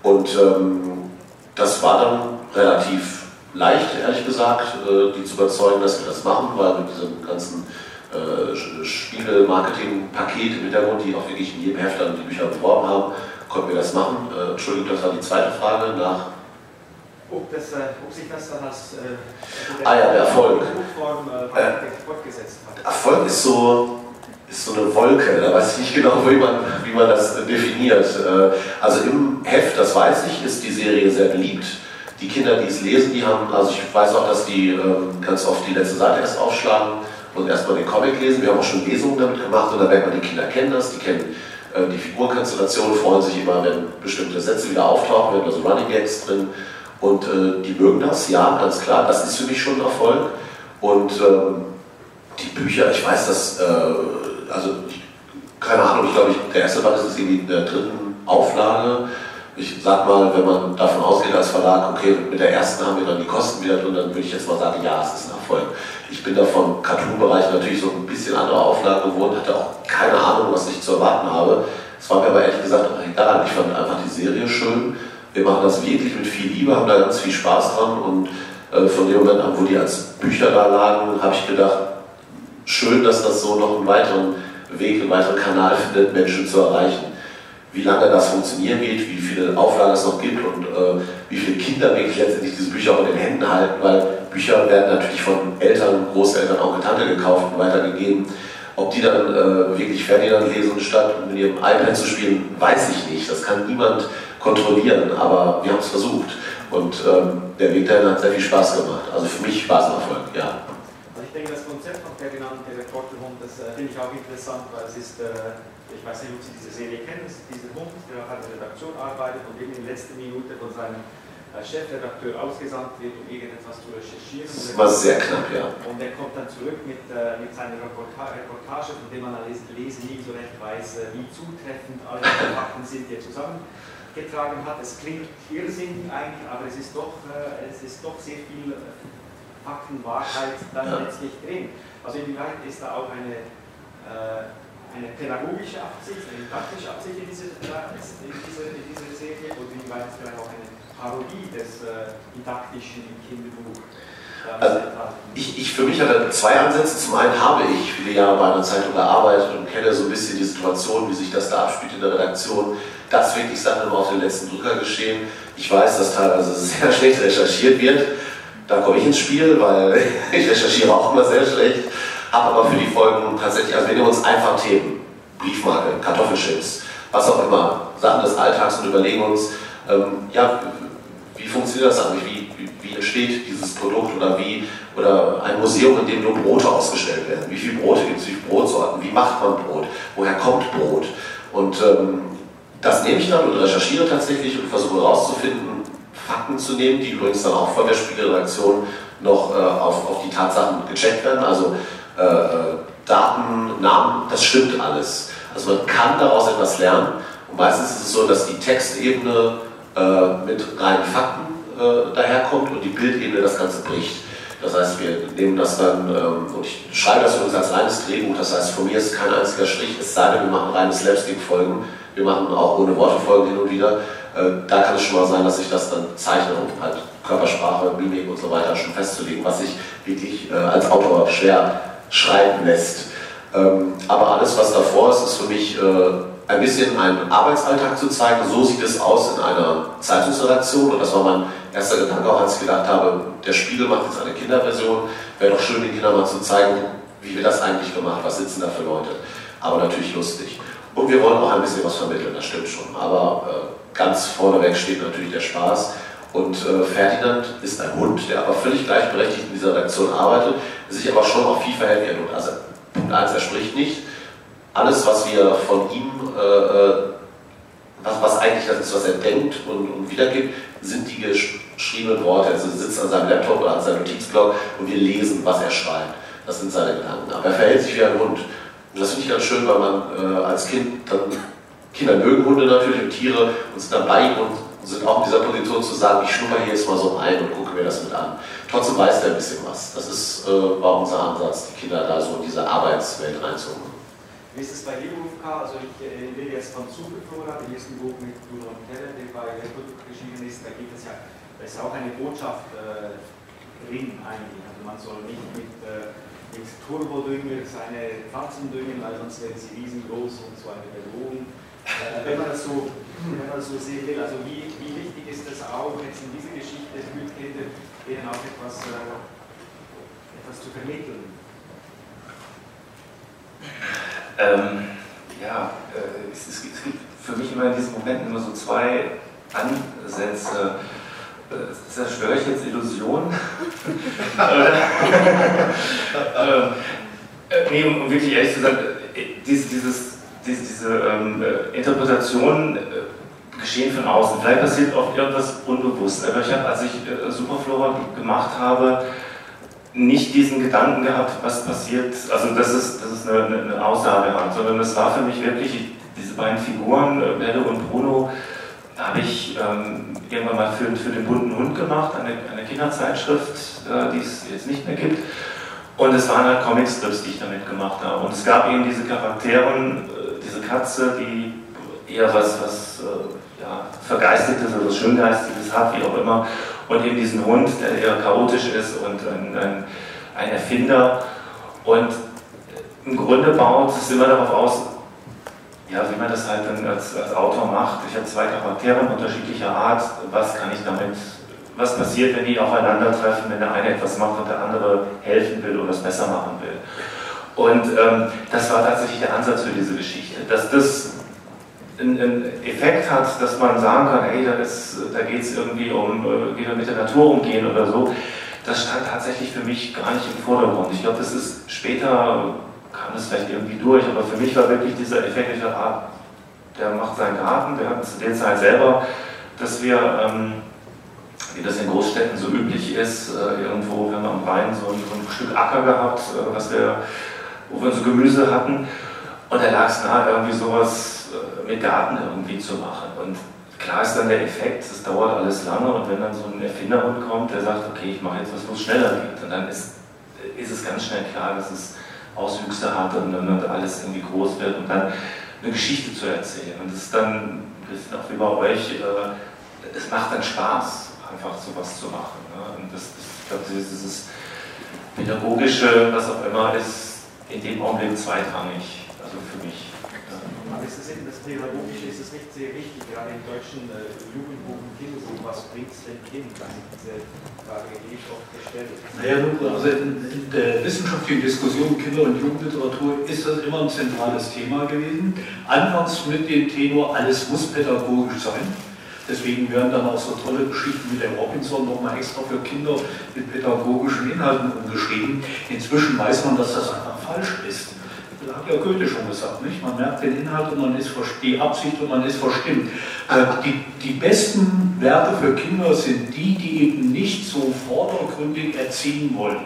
Und ähm, das war dann relativ leicht, ehrlich gesagt, äh, die zu überzeugen, dass wir das machen, weil mit diesem ganzen äh, Spiegel-Marketing-Paket im Hintergrund, die auch wirklich in jedem Heft dann die Bücher beworben haben, konnten wir das machen. Äh, Entschuldigung, das war die zweite Frage nach. Ob, das, ob sich das dann als äh, ah, ja, der Erfolg. Buchform äh, fortgesetzt hat. Erfolg ist so, ist so eine Wolke, da weiß ich nicht genau, wie man, wie man das definiert. Also im Heft, das weiß ich, ist die Serie sehr beliebt die Kinder, die es lesen, die haben, also ich weiß auch, dass die ähm, ganz oft die letzte Seite erst aufschlagen und erstmal den Comic lesen. Wir haben auch schon Lesungen damit gemacht und da merkt man, die Kinder kennen das, die kennen äh, die Figurkonstellationen, freuen sich immer, wenn bestimmte Sätze wieder auftauchen, wir haben da so Running Gags drin und äh, die mögen das, ja, ganz klar, das ist für mich schon ein Erfolg. Und ähm, die Bücher, ich weiß, dass, äh, also keine Ahnung, ich glaube, der erste Band ist irgendwie in der dritten Auflage ich sag mal, wenn man davon ausgeht als Verlag, okay, mit der ersten haben wir dann die Kosten wieder drin, dann würde ich jetzt mal sagen, ja, es ist ein Erfolg. Ich bin da vom Cartoon-Bereich natürlich so ein bisschen andere Auflagen gewohnt, hatte auch keine Ahnung, was ich zu erwarten habe. Es war mir aber ehrlich gesagt egal. Ich fand einfach die Serie schön. Wir machen das wirklich mit viel Liebe, haben da ganz viel Spaß dran und Äh, von dem Moment an, wo die als Bücher da lagen, habe ich gedacht, schön, dass das so noch einen weiteren Weg, einen weiteren Kanal findet, Menschen zu erreichen. Wie lange das funktionieren wird, wie viele Auflagen es noch gibt und äh, wie viele Kinder wirklich letztendlich diese Bücher auch in den Händen halten, weil Bücher werden natürlich von Eltern, Großeltern, auch Tante gekauft und weitergegeben. Ob die dann äh, wirklich Ferdinand lesen, statt mit ihrem iPad zu spielen, weiß ich nicht. Das kann niemand kontrollieren, aber wir haben es versucht. Und ähm, der Weg dahin hat sehr viel Spaß gemacht. Also für mich war es ein Erfolg, ja. Also ich denke, das Konzept von Ferdinand, der Reporterhund, das äh, finde ich auch interessant, weil es ist, äh, ich weiß nicht, ob Sie diese Serie kennen, ist dieser Hund, der an der Redaktion arbeitet und eben in der letzten Minute von seinem als Chefredakteur ausgesandt wird, um irgendetwas zu recherchieren. Das war sehr knapp, ja. Und er kommt dann zurück mit, äh, mit seiner Reportage, Reportage, von dem man als Leser nie so recht weiß, äh, wie zutreffend alle Fakten sind, die er zusammengetragen hat. Es klingt irrsinnig eigentlich, aber es ist doch, äh, es ist doch sehr viel Faktenwahrheit dann ja. letztlich drin. Also inwieweit ist da auch eine, äh, eine pädagogische Absicht, eine didaktische Absicht in dieser, in dieser, in dieser Serie oder inwieweit ist vielleicht auch eine Parodie des äh, didaktischen Kinderbuch. Also ich, ich für mich hatte zwei Ansätze. Zum einen habe ich viele Jahre bei einer Zeitung gearbeitet und kenne so ein bisschen die Situation, wie sich das da abspielt in der Redaktion. Das wirklich Sachen immer auf den letzten Drücker geschehen. Ich weiß, dass teilweise sehr schlecht recherchiert wird. Da komme ich ins Spiel, weil ich recherchiere auch immer sehr schlecht. Habe aber für die Folgen tatsächlich, also wir nehmen uns einfach Themen, Briefmarke, Kartoffelchips, was auch immer, Sachen des Alltags und überlegen uns, ähm, ja, wie funktioniert das eigentlich? Wie, wie, entsteht dieses Produkt oder wie oder ein Museum, in dem nur Brote ausgestellt werden? Wie viele Brote gibt es? Wie viele Brotsorten? Wie macht man Brot? Woher kommt Brot? Und ähm, das nehme ich dann und recherchiere tatsächlich und versuche herauszufinden, Fakten zu nehmen, die übrigens dann auch von der Spiegelredaktion noch äh, auf, auf die Tatsachen gecheckt werden. Also Daten, Namen, das stimmt alles. Also man kann daraus etwas lernen. Und meistens ist es so, dass die Textebene äh, mit reinen Fakten äh, daherkommt und die Bildebene das Ganze bricht. Das heißt, wir nehmen das dann, ähm, und ich schreibe das übrigens als reines Drehbuch, das heißt, von mir ist kein einziger Strich, es sei denn, wir machen reine Slapstick-Folgen, wir machen auch ohne Worte Folgen hin und wieder. Äh, da kann es schon mal sein, dass ich das dann zeichne, um halt Körpersprache, Mimik und so weiter schon festzulegen, was sich wirklich äh, als Autor schwer schreiben lässt. Ähm, aber alles, was davor ist, ist für mich äh, ein bisschen einen Arbeitsalltag zu zeigen. So sieht es aus in einer Zeitungsredaktion und das war mein erster Gedanke auch, als ich gedacht habe, der Spiegel macht jetzt eine Kinderversion. Wäre doch schön, den Kindern mal zu zeigen, wie wird das eigentlich gemacht, was sitzen da für Leute. Aber natürlich lustig. Und wir wollen auch ein bisschen was vermitteln, das stimmt schon. Aber äh, ganz vorneweg steht natürlich der Spaß. Und äh, Ferdinand ist ein Hund, der aber völlig gleichberechtigt in dieser Redaktion arbeitet, sich aber schon auch viel verhält wie ein Hund. Also Punkt 1, er spricht nicht alles, was wir von ihm, äh, äh, was, was, eigentlich das ist, was er denkt und, und wiedergibt, sind die geschriebenen Worte. Also er sitzt an seinem Laptop oder an seinem Notizblock und wir lesen, was er schreibt. Das sind seine Gedanken. Aber er verhält sich wie ein Hund. Und das finde ich ganz schön, weil man äh, als Kind dann Kinder mögen Hunde natürlich und Tiere und sind dann bei ihm und sind auch in dieser Position zu sagen, ich schnupper hier jetzt mal so ein und gucke mir das mit an. Trotzdem weiß er ein bisschen was. Das ist, äh, war unser Ansatz, die Kinder da so in diese Arbeitswelt reinzuholen. Wie ist es bei Wolfgang? Also ich äh, jetzt von Superflora, dem ersten Buch mit Bruno Keller, der bei der erschienen ist. Da gibt es ja, da ist auch eine Botschaft äh, drin eigentlich. Also man soll nicht mit, äh, mit Turbodünger seine Pflanzen düngen, weil sonst werden sie riesengroß und so eine Bedrohung. Äh, wenn, man das so, wenn man das so sehen will, also wie, wie wichtig ist das auch jetzt in dieser Geschichte für Kinder, denen auch etwas, äh, etwas zu vermitteln? Ähm, ja, äh, es, es, gibt für mich immer in diesen Momenten immer so zwei Ansätze. Äh, zerstöre ich jetzt Illusionen? äh, nee, um wirklich ehrlich zu sein, äh, dieses, dieses, diese, diese ähm, äh, Interpretationen äh, geschehen von außen. Vielleicht passiert oft irgendwas unbewusst. Aber ich habe, als ich Superflora gemacht habe, nicht diesen Gedanken gehabt, was passiert, also dass es, dass es eine, eine Aussage hat, sondern es war für mich wirklich, diese beiden Figuren, äh, Belle und Bruno, habe ich ähm, irgendwann mal für, für den bunten Hund gemacht, eine, eine Kinderzeitschrift, äh, die es jetzt nicht mehr gibt. Und es waren halt Comicstrips, die ich damit gemacht habe. Und es gab eben diese Charaktere, äh, diese Katze, die eher was, was äh, ja, Vergeistiges oder was Schöngeistiges hat, wie auch immer. und eben diesen Hund, der eher chaotisch ist und ein, ein, ein Erfinder. Und im Grunde baut es immer darauf aus, ja, wie man das halt dann als, als Autor macht. Ich habe zwei Charaktere unterschiedlicher Art. Was kann ich damit, was passiert, wenn die aufeinandertreffen, wenn der eine etwas macht und der andere helfen will oder es besser machen will. Und ähm, das war tatsächlich der Ansatz für diese Geschichte, dass das einen Effekt hat, dass man sagen kann, hey, da, da geht es irgendwie um, äh, wie wir mit der Natur umgehen oder so. Das stand tatsächlich für mich gar nicht im Vordergrund. Ich glaube, das ist später kam das vielleicht irgendwie durch, aber für mich war wirklich dieser Effekt, ich dachte, ah, der macht seinen Garten, wir hatten zu der Zeit selber, dass wir, ähm, wie das in Großstädten so üblich ist, äh, irgendwo, wir haben am Rhein so, so ein Stück Acker gehabt, äh, was wir, wo wir so Gemüse hatten und da lag es nahe, irgendwie sowas äh, mit Garten irgendwie zu machen. Und klar ist dann der Effekt, es dauert alles lange und wenn dann so ein Erfinderhund kommt, der sagt, okay, ich mache jetzt was, wo es schneller geht, und dann ist, ist es ganz schnell klar, dass es Auswüchse hat und dann alles irgendwie groß wird und dann eine Geschichte zu erzählen. Und das ist dann ein bisschen auch wie bei euch, äh, es macht dann Spaß, einfach sowas zu machen. Ne? Und das, das, ich glaube, dieses Pädagogische, was auch immer, ist in dem Augenblick zweitrangig, also für mich. Aber ist das, das Pädagogische ist es nicht sehr wichtig, gerade im deutschen äh, Jugendbuch und Kinderbuch, was bringt es dem Kind? Dann diese Frage die ich oft gestellt. Naja, also in, in, der wissenschaftlichen Diskussion Kinder- und Jugendliteratur ist das immer ein zentrales Thema gewesen. Anfangs mit dem Tenor, alles muss pädagogisch sein. Deswegen werden dann auch so tolle Geschichten wie der Robinson nochmal extra für Kinder mit pädagogischen Inhalten umgeschrieben. Inzwischen weiß man, dass das einfach falsch ist hat ja Goethe schon gesagt, nicht? man merkt den Inhalt und man ist die Absicht und man ist verstimmt. Äh, die, die besten Werke für Kinder sind die, die eben nicht so vordergründig erziehen wollen.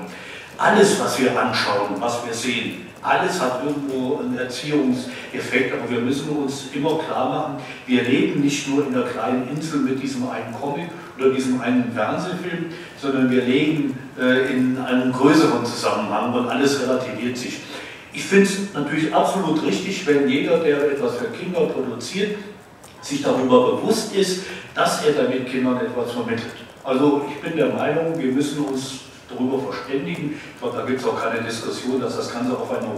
Alles, was wir anschauen, was wir sehen, alles hat irgendwo einen Erziehungseffekt, aber wir müssen uns immer klar machen, wir leben nicht nur in der kleinen Insel mit diesem einen Comic oder diesem einen Fernsehfilm, sondern wir leben äh, in einem größeren Zusammenhang und alles relativiert sich. Ich finde es natürlich absolut richtig, wenn jeder, der etwas für Kinder produziert, sich darüber bewusst ist, dass er damit Kindern etwas vermittelt. Also ich bin der Meinung, wir müssen uns darüber verständigen. Ich glaube, da gibt es auch keine Diskussion, dass das Ganze auf einer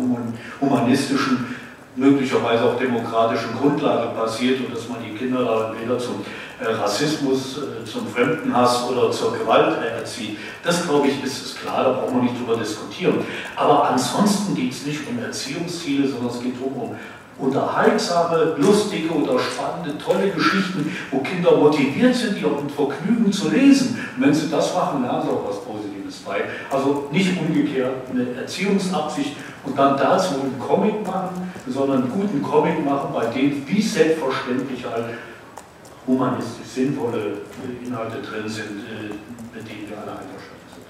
humanistischen, möglicherweise auch demokratischen Grundlage passiert und dass man die Kinder da weder zum äh, Rassismus, äh, zum Fremdenhass oder zur Gewalt erzieht. Das, glaube ich, ist, ist klar, da brauchen wir nicht drüber diskutieren. Aber ansonsten geht es nicht um Erziehungsziele, sondern es geht um unterhaltsame, lustige oder spannende, tolle Geschichten, wo Kinder motiviert sind, die auch mit Vergnügen zu lesen. Und wenn sie das machen, lernen sie auch was Positives bei. Also nicht umgekehrt eine Erziehungsabsicht und dann dazu einen Comic machen, sondern einen guten Comic machen, bei dem wie selbstverständlich halt humanistisch sinnvolle Inhalte drin sind, äh, mit denen wir alle einverstanden sind.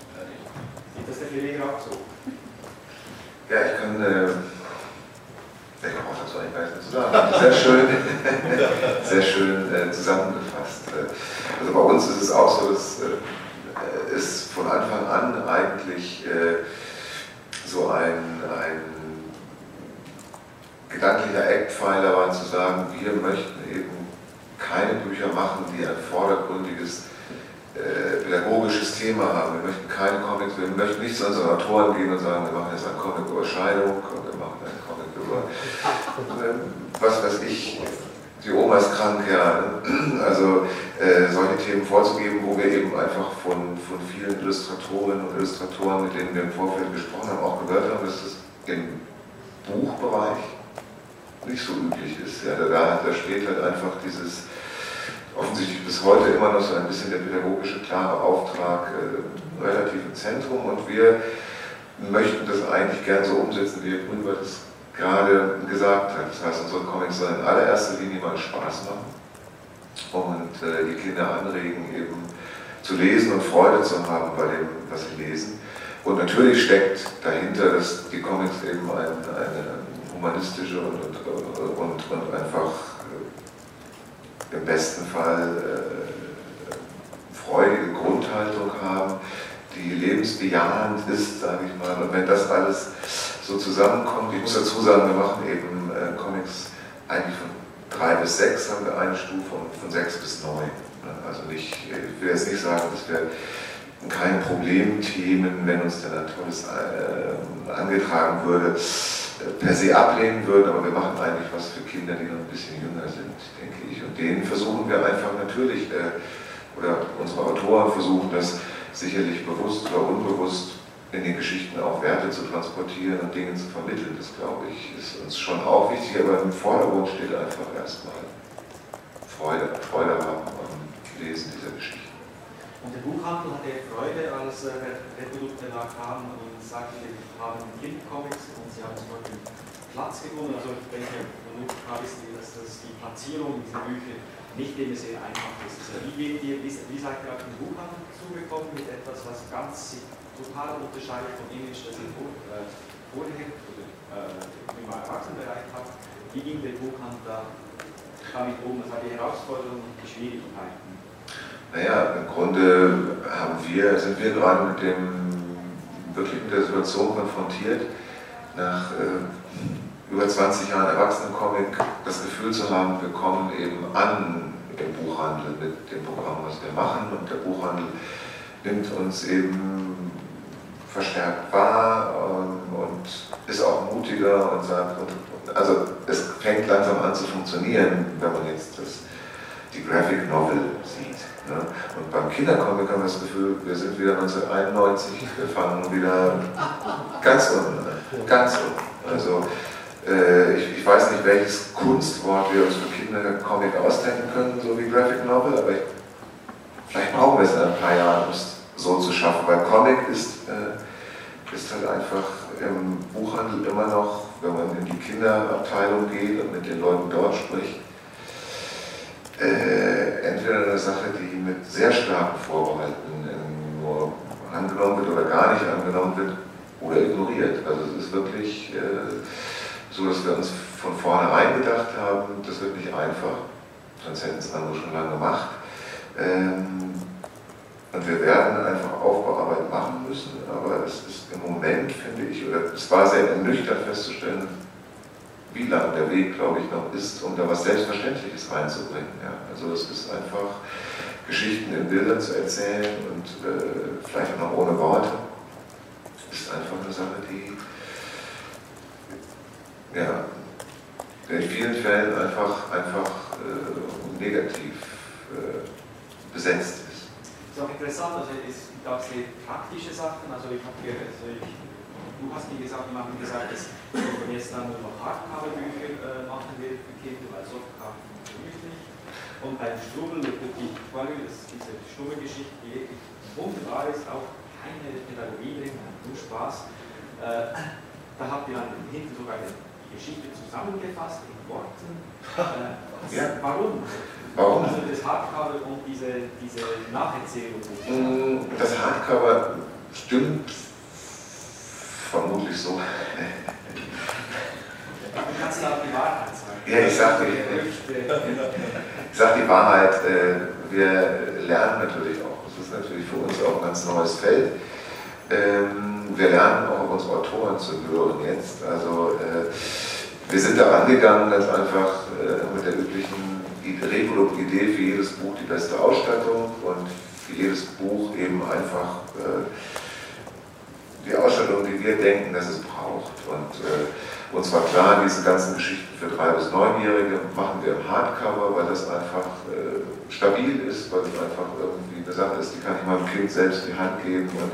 Sieht das der Verleger auch so? Ja, ich kann. Äh, ich habe auch dazu eigentlich gar nichts zu sagen. Sehr schön, sehr schön äh, zusammengefasst. Äh, also bei uns ist es auch so, dass äh, es von Anfang an eigentlich äh, so ein, ein gedanklicher Eckpfeiler war, zu sagen, wir möchten eben keine Bücher machen, die ein vordergründiges äh, pädagogisches Thema haben. Wir möchten keine Comics, wir möchten nicht zu unseren Autoren gehen und sagen, wir machen jetzt einen Comic über Scheidung und wir machen einen Comic über, äh, was weiß ich, die Oma ist krank, ja. Also äh, solche Themen vorzugeben, wo wir eben einfach von, von vielen Illustratorinnen und Illustratoren, mit denen wir im Vorfeld gesprochen haben, auch gehört haben, dass das im Buchbereich nicht so üblich ist. Ja, da, da steht halt einfach dieses offensichtlich bis heute immer noch so ein bisschen der pädagogische klare Auftrag äh, relativ im Zentrum und wir möchten das eigentlich gern so umsetzen, wie Herr Grünwald das gerade gesagt hat. Das heißt, unsere Comics sollen in allererster Linie mal Spaß machen und äh, die Kinder anregen, eben zu lesen und Freude zu haben bei dem, was sie lesen. Und natürlich steckt dahinter, dass die Comics eben ein, eine humanistische und, und, und, und einfach äh, im besten Fall äh, freudige Grundhaltung haben, die lebensbejahend ist, sage ich mal. Und wenn das alles so zusammenkommt, ich muss dazu sagen, wir machen eben äh, Comics eigentlich von drei bis sechs haben wir eine Stufe und von sechs bis neun. Also nicht, ich will jetzt nicht sagen, dass wir kein Problemthemen, wenn uns dann ein äh, angetragen würde, per se ablehnen würden, aber wir machen eigentlich was für Kinder, die noch ein bisschen jünger sind, denke ich. Und denen versuchen wir einfach natürlich, äh, oder unsere Autoren versuchen das sicherlich bewusst oder unbewusst in den Geschichten auch Werte zu transportieren und Dinge zu vermitteln. Das glaube ich ist uns schon auch wichtig, aber im Vordergrund steht einfach erstmal Freude, Freude haben am Lesen dieser Geschichten. Und der Buchhandel hatte Freude, als äh, Reprodukte da kamen und sagte, wir haben Kindercomics und sie haben zum Beispiel Platz gefunden. Also ich denke, Produkt ist, dass das die Platzierung dieser Bücher nicht immer sehr einfach ist. Also wie, wie, wie, wie ihr auf den Buchhandel zugekommen mit etwas, was ganz total unterscheidet vom Image, das ihr vor, äh, vorher äh, im Erwachsenenbereich habt? Wie ging der Buchhandel da damit um? Was war die Herausforderungen und die Schwierigkeiten? Naja, im Grunde haben wir, sind wir gerade mit dem, wirklich mit der Situation konfrontiert, nach äh, über 20 Jahren Erwachsenencomic das Gefühl zu haben, wir kommen eben an im Buchhandel mit dem Programm, was wir machen und der Buchhandel nimmt uns eben verstärkt wahr und, ähm, und ist auch mutiger und sagt, also es fängt langsam an zu funktionieren, wenn man jetzt das, die Graphic Novel sieht. Ja. Und beim Kindercomic haben wir das Gefühl, wir sind wieder 1991, wir fangen wieder ganz unten an. Ganz unten. Also ich, ich, weiß nicht, welches Kunstwort wir uns für Kindercomic ausdenken können, so wie Graphic Novel, aber ich, vielleicht brauchen wir es in ein paar Jahren, um es so zu schaffen, weil Comic ist, äh, ist halt einfach im Buchhandel immer noch, wenn man in die Kinderabteilung geht und mit den Leuten dort spricht, äh, entweder eine Sache, die mit sehr starken Vorbehalten nur angenommen wird oder gar nicht angenommen wird oder ignoriert. Also es ist wirklich äh, so, dass wir uns von vornherein gedacht haben, das wird nicht einfach, sonst hätten es andere schon lange gemacht. Ähm, und wir werden einfach Aufbauarbeit machen müssen, aber es ist im Moment, finde ich, oder es war sehr ernüchternd festzustellen, wie lang der Weg, glaube ich, noch ist, um da was Selbstverständliches reinzubringen. Ja. Also es ist einfach Geschichten in Bildern zu erzählen und äh, vielleicht auch noch ohne Worte. Ist einfach eine Sache, die ja, in vielen Fällen einfach, einfach äh, negativ äh, besetzt ist. Das ist auch interessant, also es gibt auch sehr praktische Sachen. Also ich habe also ich du hast mir gesagt, wir haben gesagt, dass wir jetzt dann nur noch Hardcover-Bücher äh, machen werden für Kinder, weil Softcover funktioniert nicht. Und beim Strubbel mit Petit ist diese Strubbelgeschichte, die wirklich wunderbar ist, auch keine Pädagogie drin, nur Spaß. Äh, da habt ihr dann hinten sogar die Geschichte zusammengefasst in Worten. Äh, ja. Warum? Warum? Also das Hardcover und diese, diese Nacherzählung. Mm, das Hardcover stimmt vermutlich so. Kannst du auch die Wahrheit sagen? Ja, ich sage ich sag die Wahrheit. Äh, wir lernen natürlich auch, das ist natürlich für uns auch ein ganz neues Feld. Ähm, wir lernen auch auf unsere Autoren zu hören jetzt. Also äh, wir sind da rangegangen, ganz einfach äh, mit der üblichen Idee für jedes Buch die beste Ausstattung und für jedes Buch eben einfach die Ausstattung, die wir denken, dass es braucht. Und äh, uns war klar, diese ganzen Geschichten für drei bis neunjährige machen wir im Hardcover, weil das einfach äh, stabil ist, weil es einfach irgendwie eine Sache ist, die kann ich meinem Kind selbst in die Hand geben und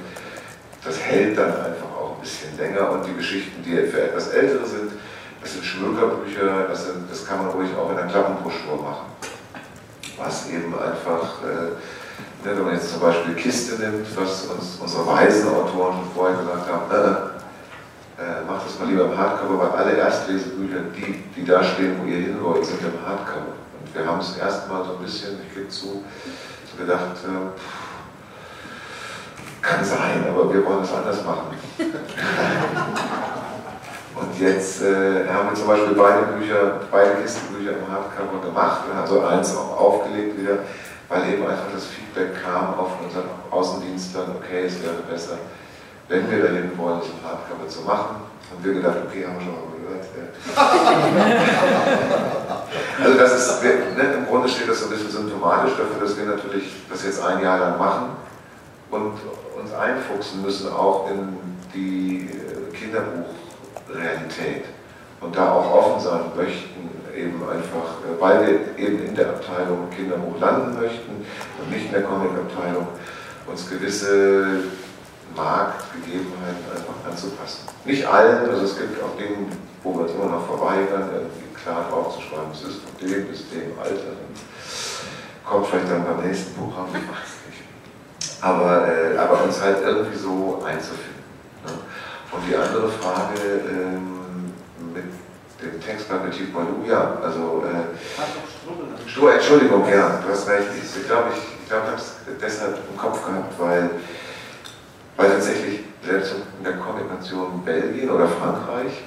das hält dann einfach auch ein bisschen länger. Und die Geschichten, die für etwas ältere sind, das sind Schmökerbücher, das, sind, das kann man ruhig auch in einer Klappenbroschur machen. Was eben einfach äh, wenn man jetzt zum Beispiel Kiste nimmt, was uns unsere weisen Autoren schon vorher gesagt haben, äh, äh, macht das mal lieber im Hardcover, weil alle Erstlesebücher, die, die da stehen, wo ihr hin wollt, sind im Hardcover. Und wir haben es erstmal so ein bisschen, ich gebe zu, so gedacht, äh, kann sein, aber wir wollen es anders machen. Und jetzt äh, haben wir zum Beispiel beide Bücher, beide Kistenbücher im Hardcover gemacht und haben so eins auch aufgelegt wieder weil eben einfach das Feedback kam auf unseren Außendienstern, okay, es wäre besser, wenn wir dahin wollen, so ein Hardcover zu machen. Haben wir gedacht, okay, haben wir schon mal gehört. Also das ist, ne, im Grunde steht das so ein bisschen symptomatisch dafür, dass wir natürlich das jetzt ein Jahr lang machen und uns einfuchsen müssen auch in die äh, Kinderbuchrealität und da auch offen sein möchten, eben einfach, äh, weil wir eben in der Abteilung Kinderbuch landen möchten und nicht in der Comic-Abteilung, uns gewisse Marktgegebenheiten einfach anzupassen. Nicht allen, also es gibt auch Dinge, wo wir uns immer noch verweigern, irgendwie klar draufzuschreiben, es ist von dem bis dem Alter. Kommt vielleicht dann beim nächsten Programm. Aber, äh, aber uns halt irgendwie so einzufinden. Ne? Und die andere Frage ähm, mit dem Text bei Petit Poilou, ja, also. Äh, Strubbel. Entschuldigung, ja, du hast recht. Ich glaube, ich, ich, glaub, ich habe es deshalb im Kopf gehabt, weil weil tatsächlich selbst in der Kombination Belgien oder Frankreich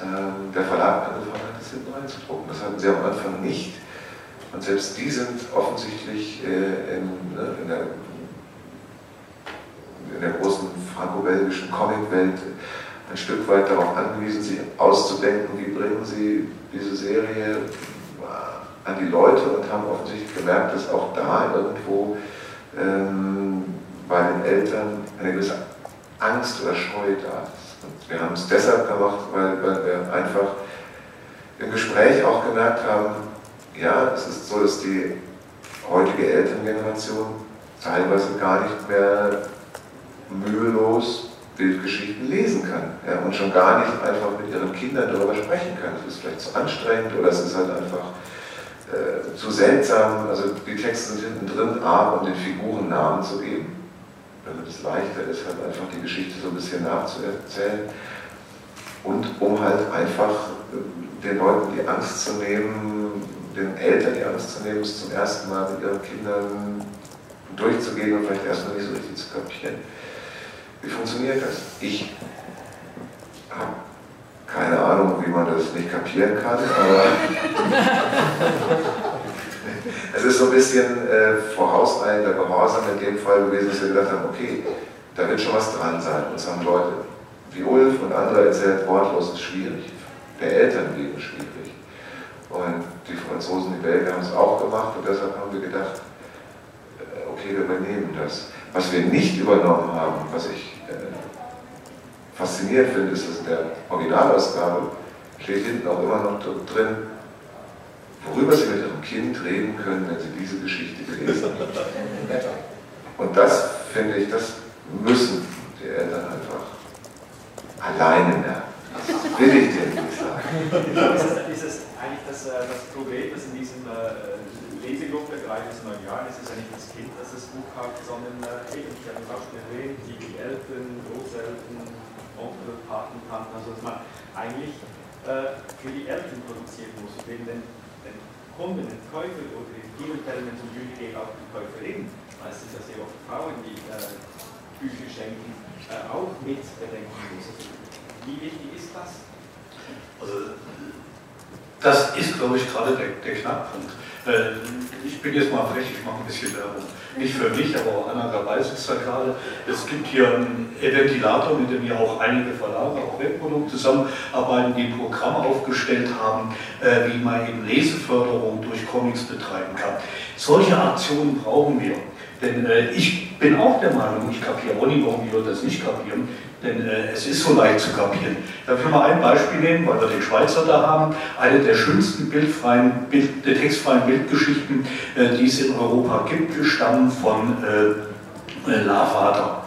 äh, der Verlag angefangen hat, das hinten reinzudrucken. Das hatten sie am Anfang nicht. Und selbst die sind offensichtlich äh, in, ne, in, der, in, der, großen franco-belgischen Comicwelt ein Stück weit darauf angewiesen, sich auszudenken, wie bringen sie diese Serie an die Leute und haben offensichtlich gemerkt, dass auch da irgendwo ähm, bei den Eltern eine gewisse Angst oder Scheu da ist. Und wir haben es deshalb gemacht, weil, weil wir einfach im Gespräch auch gemerkt haben, ja, es ist so, dass die heutige Elterngeneration teilweise gar nicht mehr mühelos Bildgeschichten lesen kann ja, und schon gar nicht einfach mit ihren Kindern darüber sprechen kann. Es ist vielleicht zu anstrengend oder es ist halt einfach äh, zu seltsam. Also die Texte sind hinten drin, A, um den Figuren Namen zu geben damit es leichter ist, halt einfach die Geschichte so ein bisschen nachzuerzählen. Und um halt einfach äh, den Leuten die Angst zu nehmen, den Eltern die Angst zu nehmen, es zum ersten Mal mit ihren Kindern durchzugehen und vielleicht erstmal nicht so richtig zu kapieren. Wie funktioniert das? Ich habe keine Ahnung, wie man das nicht kapieren kann, aber es ist so ein bisschen äh, vorauseilender Gehorsam in dem Fall gewesen, dass wir gedacht haben, okay, da wird schon was dran sein. Uns haben Leute wie Ulf und andere erzählt, wortlos ist schwierig. Der Elternleben ist schwierig. Und die Franzosen, die Belgier haben es auch gemacht und deshalb haben wir gedacht, äh, okay, wir übernehmen das. Was wir nicht übernommen haben, was ich fasziniert finde, ist, dass in der Originalausgabe steht hinten auch immer noch drin, worüber Sie mit Ihrem Kind reden können, wenn Sie diese Geschichte haben. Und das finde ich, das müssen die Eltern einfach alleine merken. Das will ich denn nicht sagen. Ist ist es eigentlich das, äh, das Problem, dass in diesem äh, Lesegruppe, gerade in neuen Jahren, ist es ja nicht das Kind, das das Buch hat, sondern äh, eben, ich habe es auch schon erwähnt, die Eltern, Großeltern, Paten, Tanten, also dass man eigentlich äh, für die Eltern produzieren muss, wegen den Kunden, den Käufer oder in vielen Fällen, wenn es um Bücher geht, auch die Käuferin, meistens ja sehr oft Frauen, die äh, Bücher schenken, äh, auch mit bedenken müssen. Wie wichtig ist das? Also, das ist, glaube ich, gerade der, der Knackpunkt. Äh, ich bin jetzt mal frech, ich mache ein bisschen Werbung. Nicht für mich, aber auch Anna weiß es ja gerade. Es gibt hier einen Ventilator, mit dem ja auch einige Verlage, auch Webprodukte zusammenarbeiten, die Programme aufgestellt haben, äh, wie man eben Leseförderung durch Comics betreiben kann. Solche Aktionen brauchen wir. Denn äh, ich bin auch der Meinung, ich kapiere auch nicht, warum die Leute das nicht kapieren, denn äh, es ist so leicht zu kapieren. Darf ich mal ein Beispiel nehmen, weil wir den Schweizer da haben. Eine der schönsten bildfreien, Bild, textfreien Bildgeschichten, äh, die es in Europa gibt, stammen von äh, äh La Vater.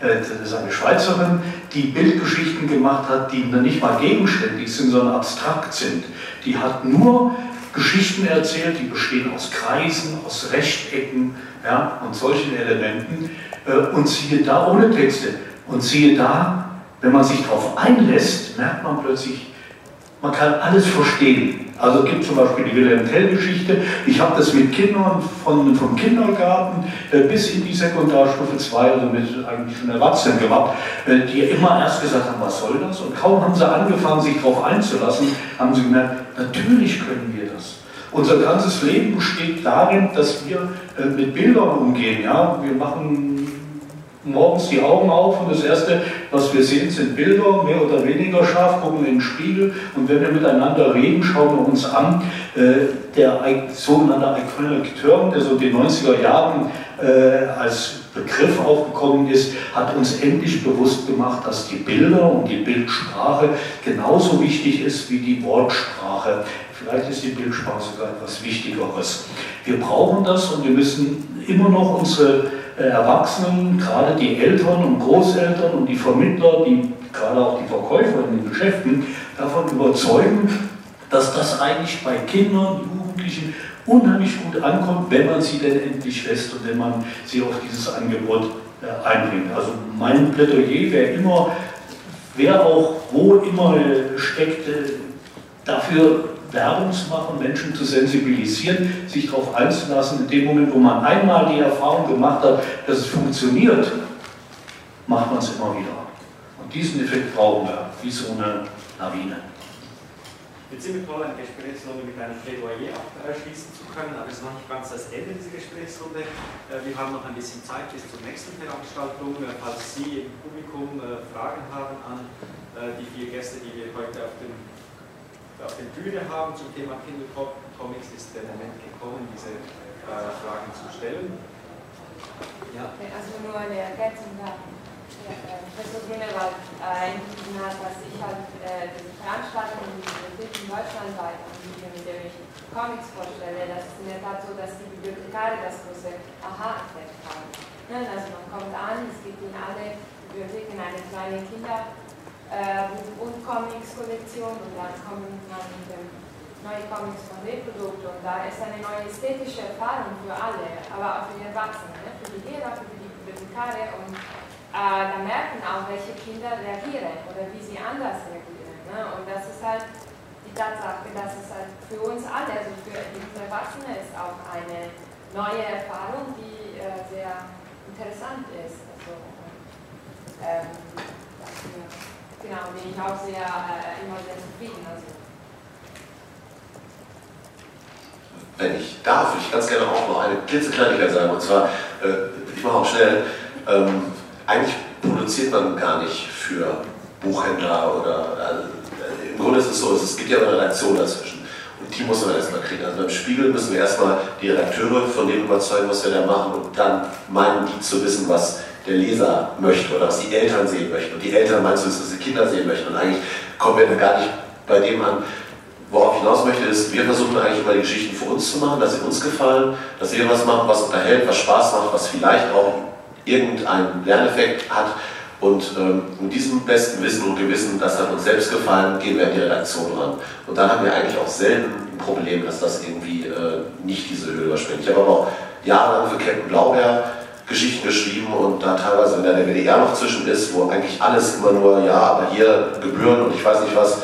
Äh, das ist eine Schweizerin, die Bildgeschichten gemacht hat, die nicht mal gegenständig sind, sondern abstrakt sind. Die hat nur Geschichten erzählt, die bestehen aus Kreisen, aus Rechtecken ja, und solchen Elementen. Äh, und siehe da ohne Texte. Und siehe da, wenn man sich darauf einlässt, merkt man plötzlich, man kann alles verstehen. Also es gibt zum Beispiel die Wilhelm Tell-Geschichte. Ich habe das mit Kindern von, vom Kindergarten äh, bis in die Sekundarstufe 2, also mit eigentlich schon Erwachsenen gemacht, äh, die immer erst gesagt haben, was soll das? Und kaum haben sie angefangen, sich darauf einzulassen, haben sie gemerkt, natürlich können wir das. Unser ganzes Leben besteht darin, dass wir äh, mit Bildern umgehen. Ja? Wir machen morgens die Augen auf und das Erste, was wir sehen, sind Bilder, mehr oder weniger scharf, gucken in den Spiegel und wenn wir miteinander reden, schauen wir uns an, äh, der sogenannte Iconic Term, der so in den 90er Jahren äh, als Begriff aufgekommen ist, hat uns endlich bewusst gemacht, dass die Bilder und die Bildsprache genauso wichtig ist wie die Wortsprache. Vielleicht ist die Bildsprache sogar etwas Wichtigeres. Wir brauchen das und wir müssen immer noch unsere Erwachsenen, gerade die Eltern und Großeltern und die Vermittler, die, gerade auch die Verkäufer in den Geschäften, davon überzeugen, dass das eigentlich bei Kindern, Jugendlichen unheimlich gut ankommt, wenn man sie denn endlich lässt und wenn man sie auf dieses Angebot äh, einbringt. Also mein Plädoyer wäre immer, wer auch wo immer steckt, dafür Werbung zu machen, Menschen zu sensibilisieren, sich darauf einzulassen. In dem Moment, wo man einmal die Erfahrung gemacht hat, dass es funktioniert, macht man es immer wieder. Und diesen Effekt brauchen wir, wie so eine Lawine. Jetzt sind wir toll, eine Gesprächsrunde mit einem Plädoyer abschließen zu können, aber es ist noch nicht ganz das Ende dieser Gesprächsrunde. Äh, wir haben noch ein bisschen Zeit bis zur nächsten Veranstaltung. Äh, falls Sie im Publikum äh, Fragen haben an die vier Gäste, die wir heute auf, dem, auf der Bühne haben zum Thema Kindercomics, ist der Moment gekommen, diese Fragen zu stellen. Ja. Also nur eine Ergänzung haben. Professor Grünewald äh, hat, dass ich halt äh, diese Veranstaltung in die Bibliothek in Deutschland weit anbiete, mit der ich Comics vorstelle. Das ist in der Tat so, dass die Bibliothekare das große Aha-Effekt haben. Ne? Also man kommt an, es gibt in alle Bibliotheken eine kleine Kinder- äh, und Comics-Kollektion und dann mit dem neue Comics von Reprodukt und da ist eine neue ästhetische Erfahrung für alle, aber auch für die Erwachsenen, ne? für die Lehrer, für die Bibliothekare und äh, da merken auch, welche Kinder reagieren oder wie sie anders reagieren. Ne? Und das ist halt die Tatsache, dass es halt für uns alle, also für die Erwachsene, ist auch eine neue Erfahrung, die äh, sehr interessant ist. Also, ähm, dafür, genau, bin ich auch sehr, äh, immer sehr zufrieden. Also. Wenn ich darf, ich ganz gerne auch noch eine klitzekleinigkeit sagen. Und zwar, äh, ich mache auch schnell, ähm, eigentlich produziert man gar nicht für Buchhändler oder also, im Grunde ist es so, es gibt ja eine Redaktion dazwischen. Und die muss man erstmal kriegen. Also beim Spiegel müssen wir erstmal die Redakteure von dem überzeugen, was wir da machen und dann meinen die zu wissen, was der Leser möchte oder was die Eltern sehen möchten. Und die Eltern meinst du, was die Kinder sehen möchten. Und eigentlich kommen wir da gar nicht bei dem an, worauf ich hinaus möchte, ist, wir versuchen eigentlich immer die Geschichten für uns zu machen, dass sie uns gefallen, dass wir was machen, was unterhält, was Spaß macht, was vielleicht auch irgendeinen Lerneffekt hat. Und ähm, mit diesem besten Wissen und Gewissen, das hat uns selbst gefallen, gehen wir in die Redaktion ran. Und dann haben wir eigentlich auch selten ein Problem, dass das irgendwie äh, nicht diese Höhe überspringt. Ich habe aber auch jahrelang für Captain Blaubeer Geschichten geschrieben und da teilweise, da der WDR noch zwischen ist, wo eigentlich alles immer nur, ja, aber hier Gebühren und ich weiß nicht was,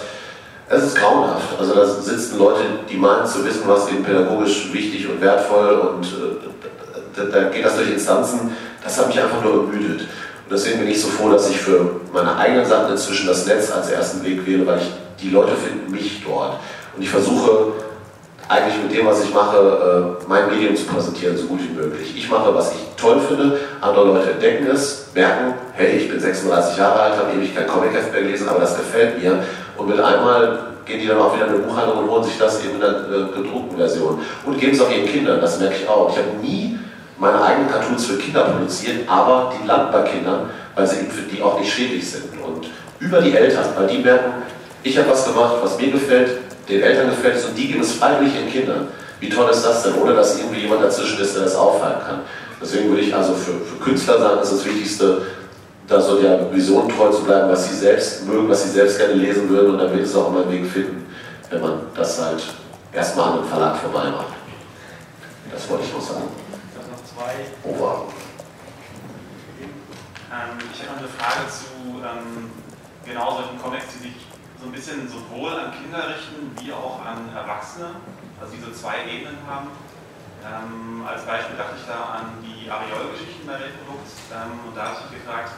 es ist grauenhaft. Also da sitzen Leute, die meinen zu wissen, was ihnen pädagogisch wichtig und wertvoll und äh, da geht das durch Instanzen, das hat mich einfach nur ermüdet. Und deswegen bin ich so froh, dass ich für meine eigenen Sachen inzwischen das Netz als ersten Weg wähle, weil ich, die Leute finden mich dort. Und ich versuche eigentlich mit dem, was ich mache, äh, mein Medium zu präsentieren, so gut wie möglich. Ich mache, was ich toll finde, andere Leute entdecken es, merken, hey, ich bin 36 Jahre alt, habe ewig kein Comic-Heft mehr gelesen, aber das gefällt mir. Und mit einmal gehen die dann auch wieder in eine Buchhandlung und holen sich das eben in der äh, gedruckten Version. Und geben es auch ihren Kindern, das merke ich auch. Ich habe nie meine eigenen Cartoons für Kinder produziert, aber die landen bei Kindern, weil sie eben für die auch nicht schädlich sind. Und über die Eltern, weil die merken, ich habe was gemacht, was mir gefällt, den Eltern gefällt es und die geben es freiwillig den Kindern. Wie toll ist das denn, ohne dass irgendwie jemand dazwischen ist, der das aufhalten kann. Deswegen würde ich also für, für Künstler sagen, ist das Wichtigste, da so der Vision treu zu bleiben, was sie selbst mögen, was sie selbst gerne lesen würden und dann wird es auch immer einen Weg finden, wenn man das halt erstmal an einem Verlag vorbei macht. Das wollte ich noch sagen zwei. Ober. Ähm, ich habe eine Frage zu ähm, genau solchen Comics, die sich so ein bisschen sowohl an Kinder richten wie auch an Erwachsene, also die so zwei Ebenen haben. Ähm, als Beispiel dachte ich da an die Areol-Geschichten bei Reprodukt ähm, und da habe ich mich gefragt,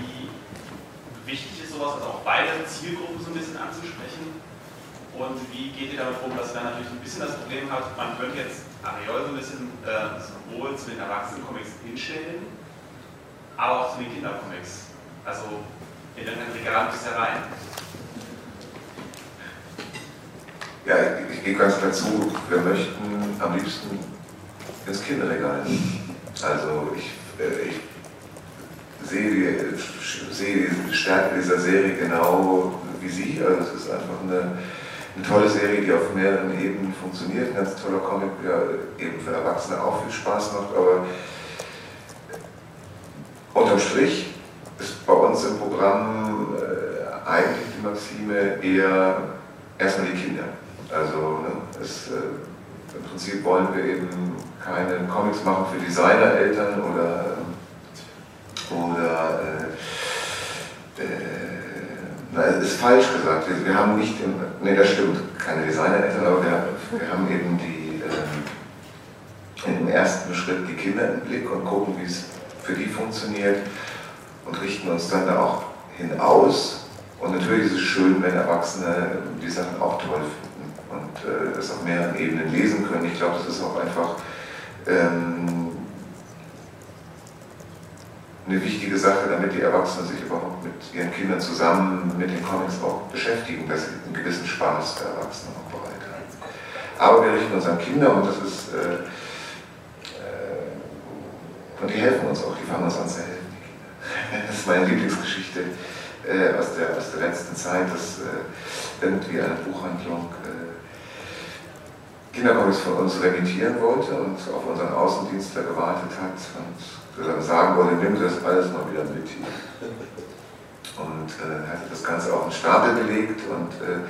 wie wichtig ist sowas, also auch beide Zielgruppen so ein bisschen anzusprechen und wie geht ihr damit um, dass dann natürlich ein bisschen das Problem habt, man könnte jetzt Areol so ein bisschen äh, sowohl zu den Erwachsenen-Comics hinstellen, aber auch zu den Kindercomics. Also in irgendein Regal bis herein. Ja, ich, ich gehe ganz klar zu, wir möchten am liebsten ins Kinderregal. Also ich, äh, ich sehe, die, sehe die Stärke dieser Serie genau wie Sie. Also es ist einfach eine, eine tolle Serie, die auf mehreren Ebenen funktioniert. Ein ganz toller Comic, der eben für Erwachsene auch viel Spaß macht. Aber unterm Strich ist bei uns im Programm äh, eigentlich die Maxime eher erstmal die Kinder. Also ne, es, äh, im Prinzip wollen wir eben keine Comics machen für Designereltern oder, oder äh, äh, na, ist falsch gesagt. Wir, wir haben nicht, im, nee, das stimmt, keine Designereltern, aber wir, wir haben eben die, äh, im ersten Schritt die Kinder im Blick und gucken, wie es für die funktioniert und richten uns dann da auch hinaus. Und natürlich ist es schön, wenn Erwachsene die Sachen auch toll finden und äh, das auf mehreren Ebenen lesen können. Ich glaube, das ist auch einfach ähm, eine wichtige Sache, damit die Erwachsenen sich überhaupt mit ihren Kindern zusammen mit den Comics auch beschäftigen, dass sie einen gewissen Spaß für Erwachsene auch bereithalten. Aber wir richten uns an Kinder und das ist äh, äh, und die helfen uns auch, die fangen uns an zu helfen, die Kinder. Das ist meine Lieblingsgeschichte äh, aus, der, aus der letzten Zeit, dass äh, irgendwie eine Buchhandlung Kindercomics von uns remittieren wollte und auf unseren Außendienstler gewartet hat und sagen wollte, nimm das alles mal wieder mit hier. Und äh, hatte das Ganze auf den Stapel gelegt und äh,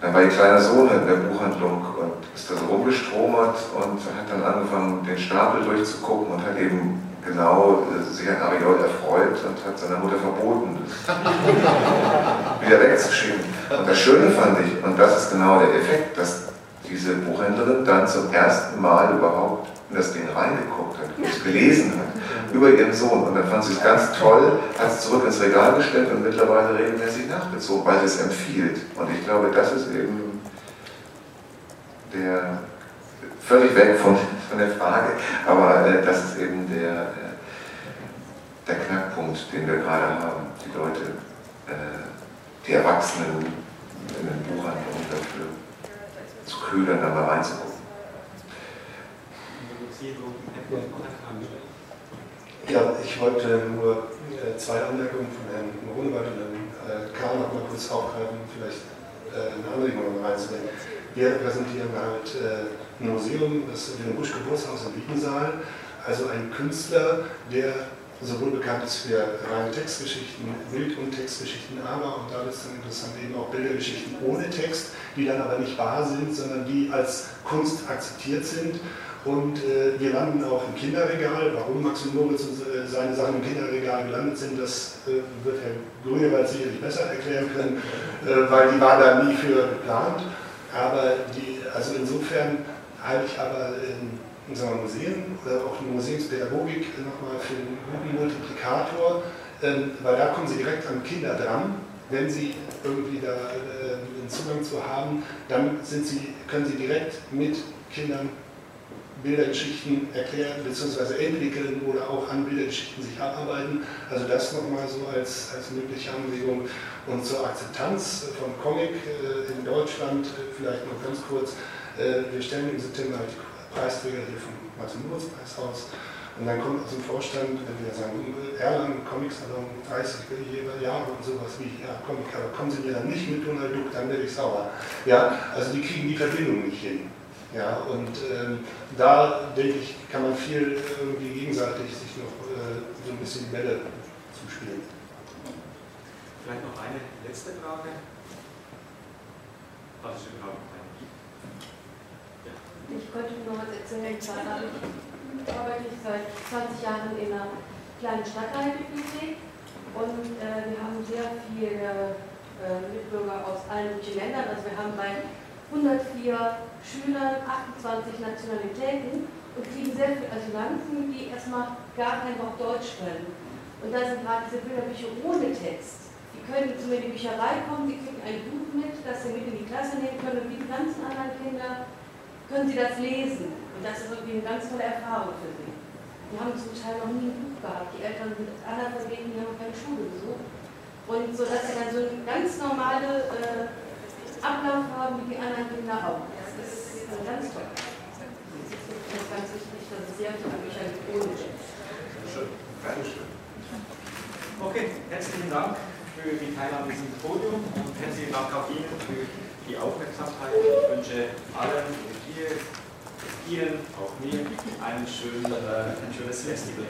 dann war ihr kleiner Sohn in der Buchhandlung und ist da so rumgestromert und hat dann angefangen, den Stapel durchzugucken und hat eben genau äh, sich an Ariol erfreut und hat seiner Mutter verboten, das wieder wegzuschicken. Und das Schöne fand ich, und das ist genau der Effekt, dass diese Buchhändlerin dann zum ersten Mal überhaupt in das Ding reingeguckt hat, es gelesen hat, über ihren Sohn. Und dann fand sie es ganz toll, hat es zurück ins Regal gestellt und mittlerweile regelmäßig nachgezogen, weil sie es empfiehlt. Und ich glaube, das ist eben der, völlig weg von, von der Frage, aber äh, das ist eben der, äh, der Knackpunkt, den wir gerade haben. Die Leute, äh, die Erwachsenen in den Buchhandlungen dafür zu ködern, da mal reinzugucken. Ja, ich wollte nur äh, zwei Anmerkungen von Herrn Moronewald und Herrn äh, Karl noch mal kurz aufgreifen, vielleicht äh, eine Anregung reinzunehmen. Wir präsentieren halt ein Museum, das Wilhelm Busch Geburtshaus im Wiegensaal, also ein Künstler, der sowohl bekannt ist für reine Textgeschichten, Bild- und Textgeschichten, aber, und da ist dann interessant, eben auch Bildergeschichten ohne Text, die dann aber nicht wahr sind, sondern die als Kunst akzeptiert sind. Und äh, wir landen auch im Kinderregal. Warum Max und Moritz und äh, seine Sachen im Kinderregal gelandet sind, das äh, wird Herr Grünewald sicherlich besser erklären können, äh, weil die war da nie für geplant. Aber die, also insofern halte ich aber in unserer Museen oder auch die Museumspädagogik nochmal für einen guten Multiplikator, ähm, weil da kommen sie direkt an Kinder dran. Wenn sie irgendwie da äh, einen Zugang zu haben, dann sie, können sie direkt mit Kindern Bildergeschichten erklären bzw. entwickeln oder auch an Bildergeschichten sich abarbeiten. Also das nochmal so als, als mögliche Anregung. Und zur Akzeptanz von Comic äh, in Deutschland, äh, vielleicht noch ganz kurz, äh, wir stellen im September halt die Preisträger hier vom Martin-Moritz-Preishaus. Und dann kommt aus dem Vorstand, wenn wir sagen, Erlangen, Comic-Salon, 30 Jahre und sowas wie, ja, Comic, aber kommen Sie mir dann nicht mit Donald Duck, dann werde ich sauer. Ja, also die kriegen die Verbindung nicht hin. Ja, und ähm, da denke ich, kann man viel irgendwie gegenseitig sich noch äh, so ein bisschen die Bälle zuspielen. Vielleicht noch eine letzte Frage. Was ist überhaupt ich könnte nur was erzählen. Zwar arbeite ich seit 20 Jahren in einer kleinen Stadtteilbibliothek und äh, wir haben sehr viele äh, Mitbürger aus allen möglichen Ländern. Also wir haben bei 104 Schülern 28 Nationalitäten und kriegen sehr viele Asylanten, die erstmal gar kein Wort Deutsch können. Und da sind gerade diese Bilderbücher ohne Text. Die können zu mir in die Bücherei kommen, die kriegen ein Buch mit, das sie mit in die Klasse nehmen können, wie die ganzen anderen Kinder können Sie das lesen. Und das ist irgendwie eine ganz tolle Erfahrung für Sie. Die haben zum Teil noch nie ein Buch gehabt. Die Eltern sind Analphabeten, die haben keine Schule besucht. Und so dass sie dann so einen ganz normale äh, Ablauf haben wie die anderen Kinder auch. Das ist äh, ganz toll. Das ist ganz wichtig, dass es sehr viele Bücher gibt ohne Schön. Dankeschön. Okay, herzlichen Dank für die Teilnahme diesem Podium und herzlichen Dank auch Ihnen für die Aufmerksamkeit. Ich wünsche allen hier, Ihnen, auch mir, äh, ein schönes Festival.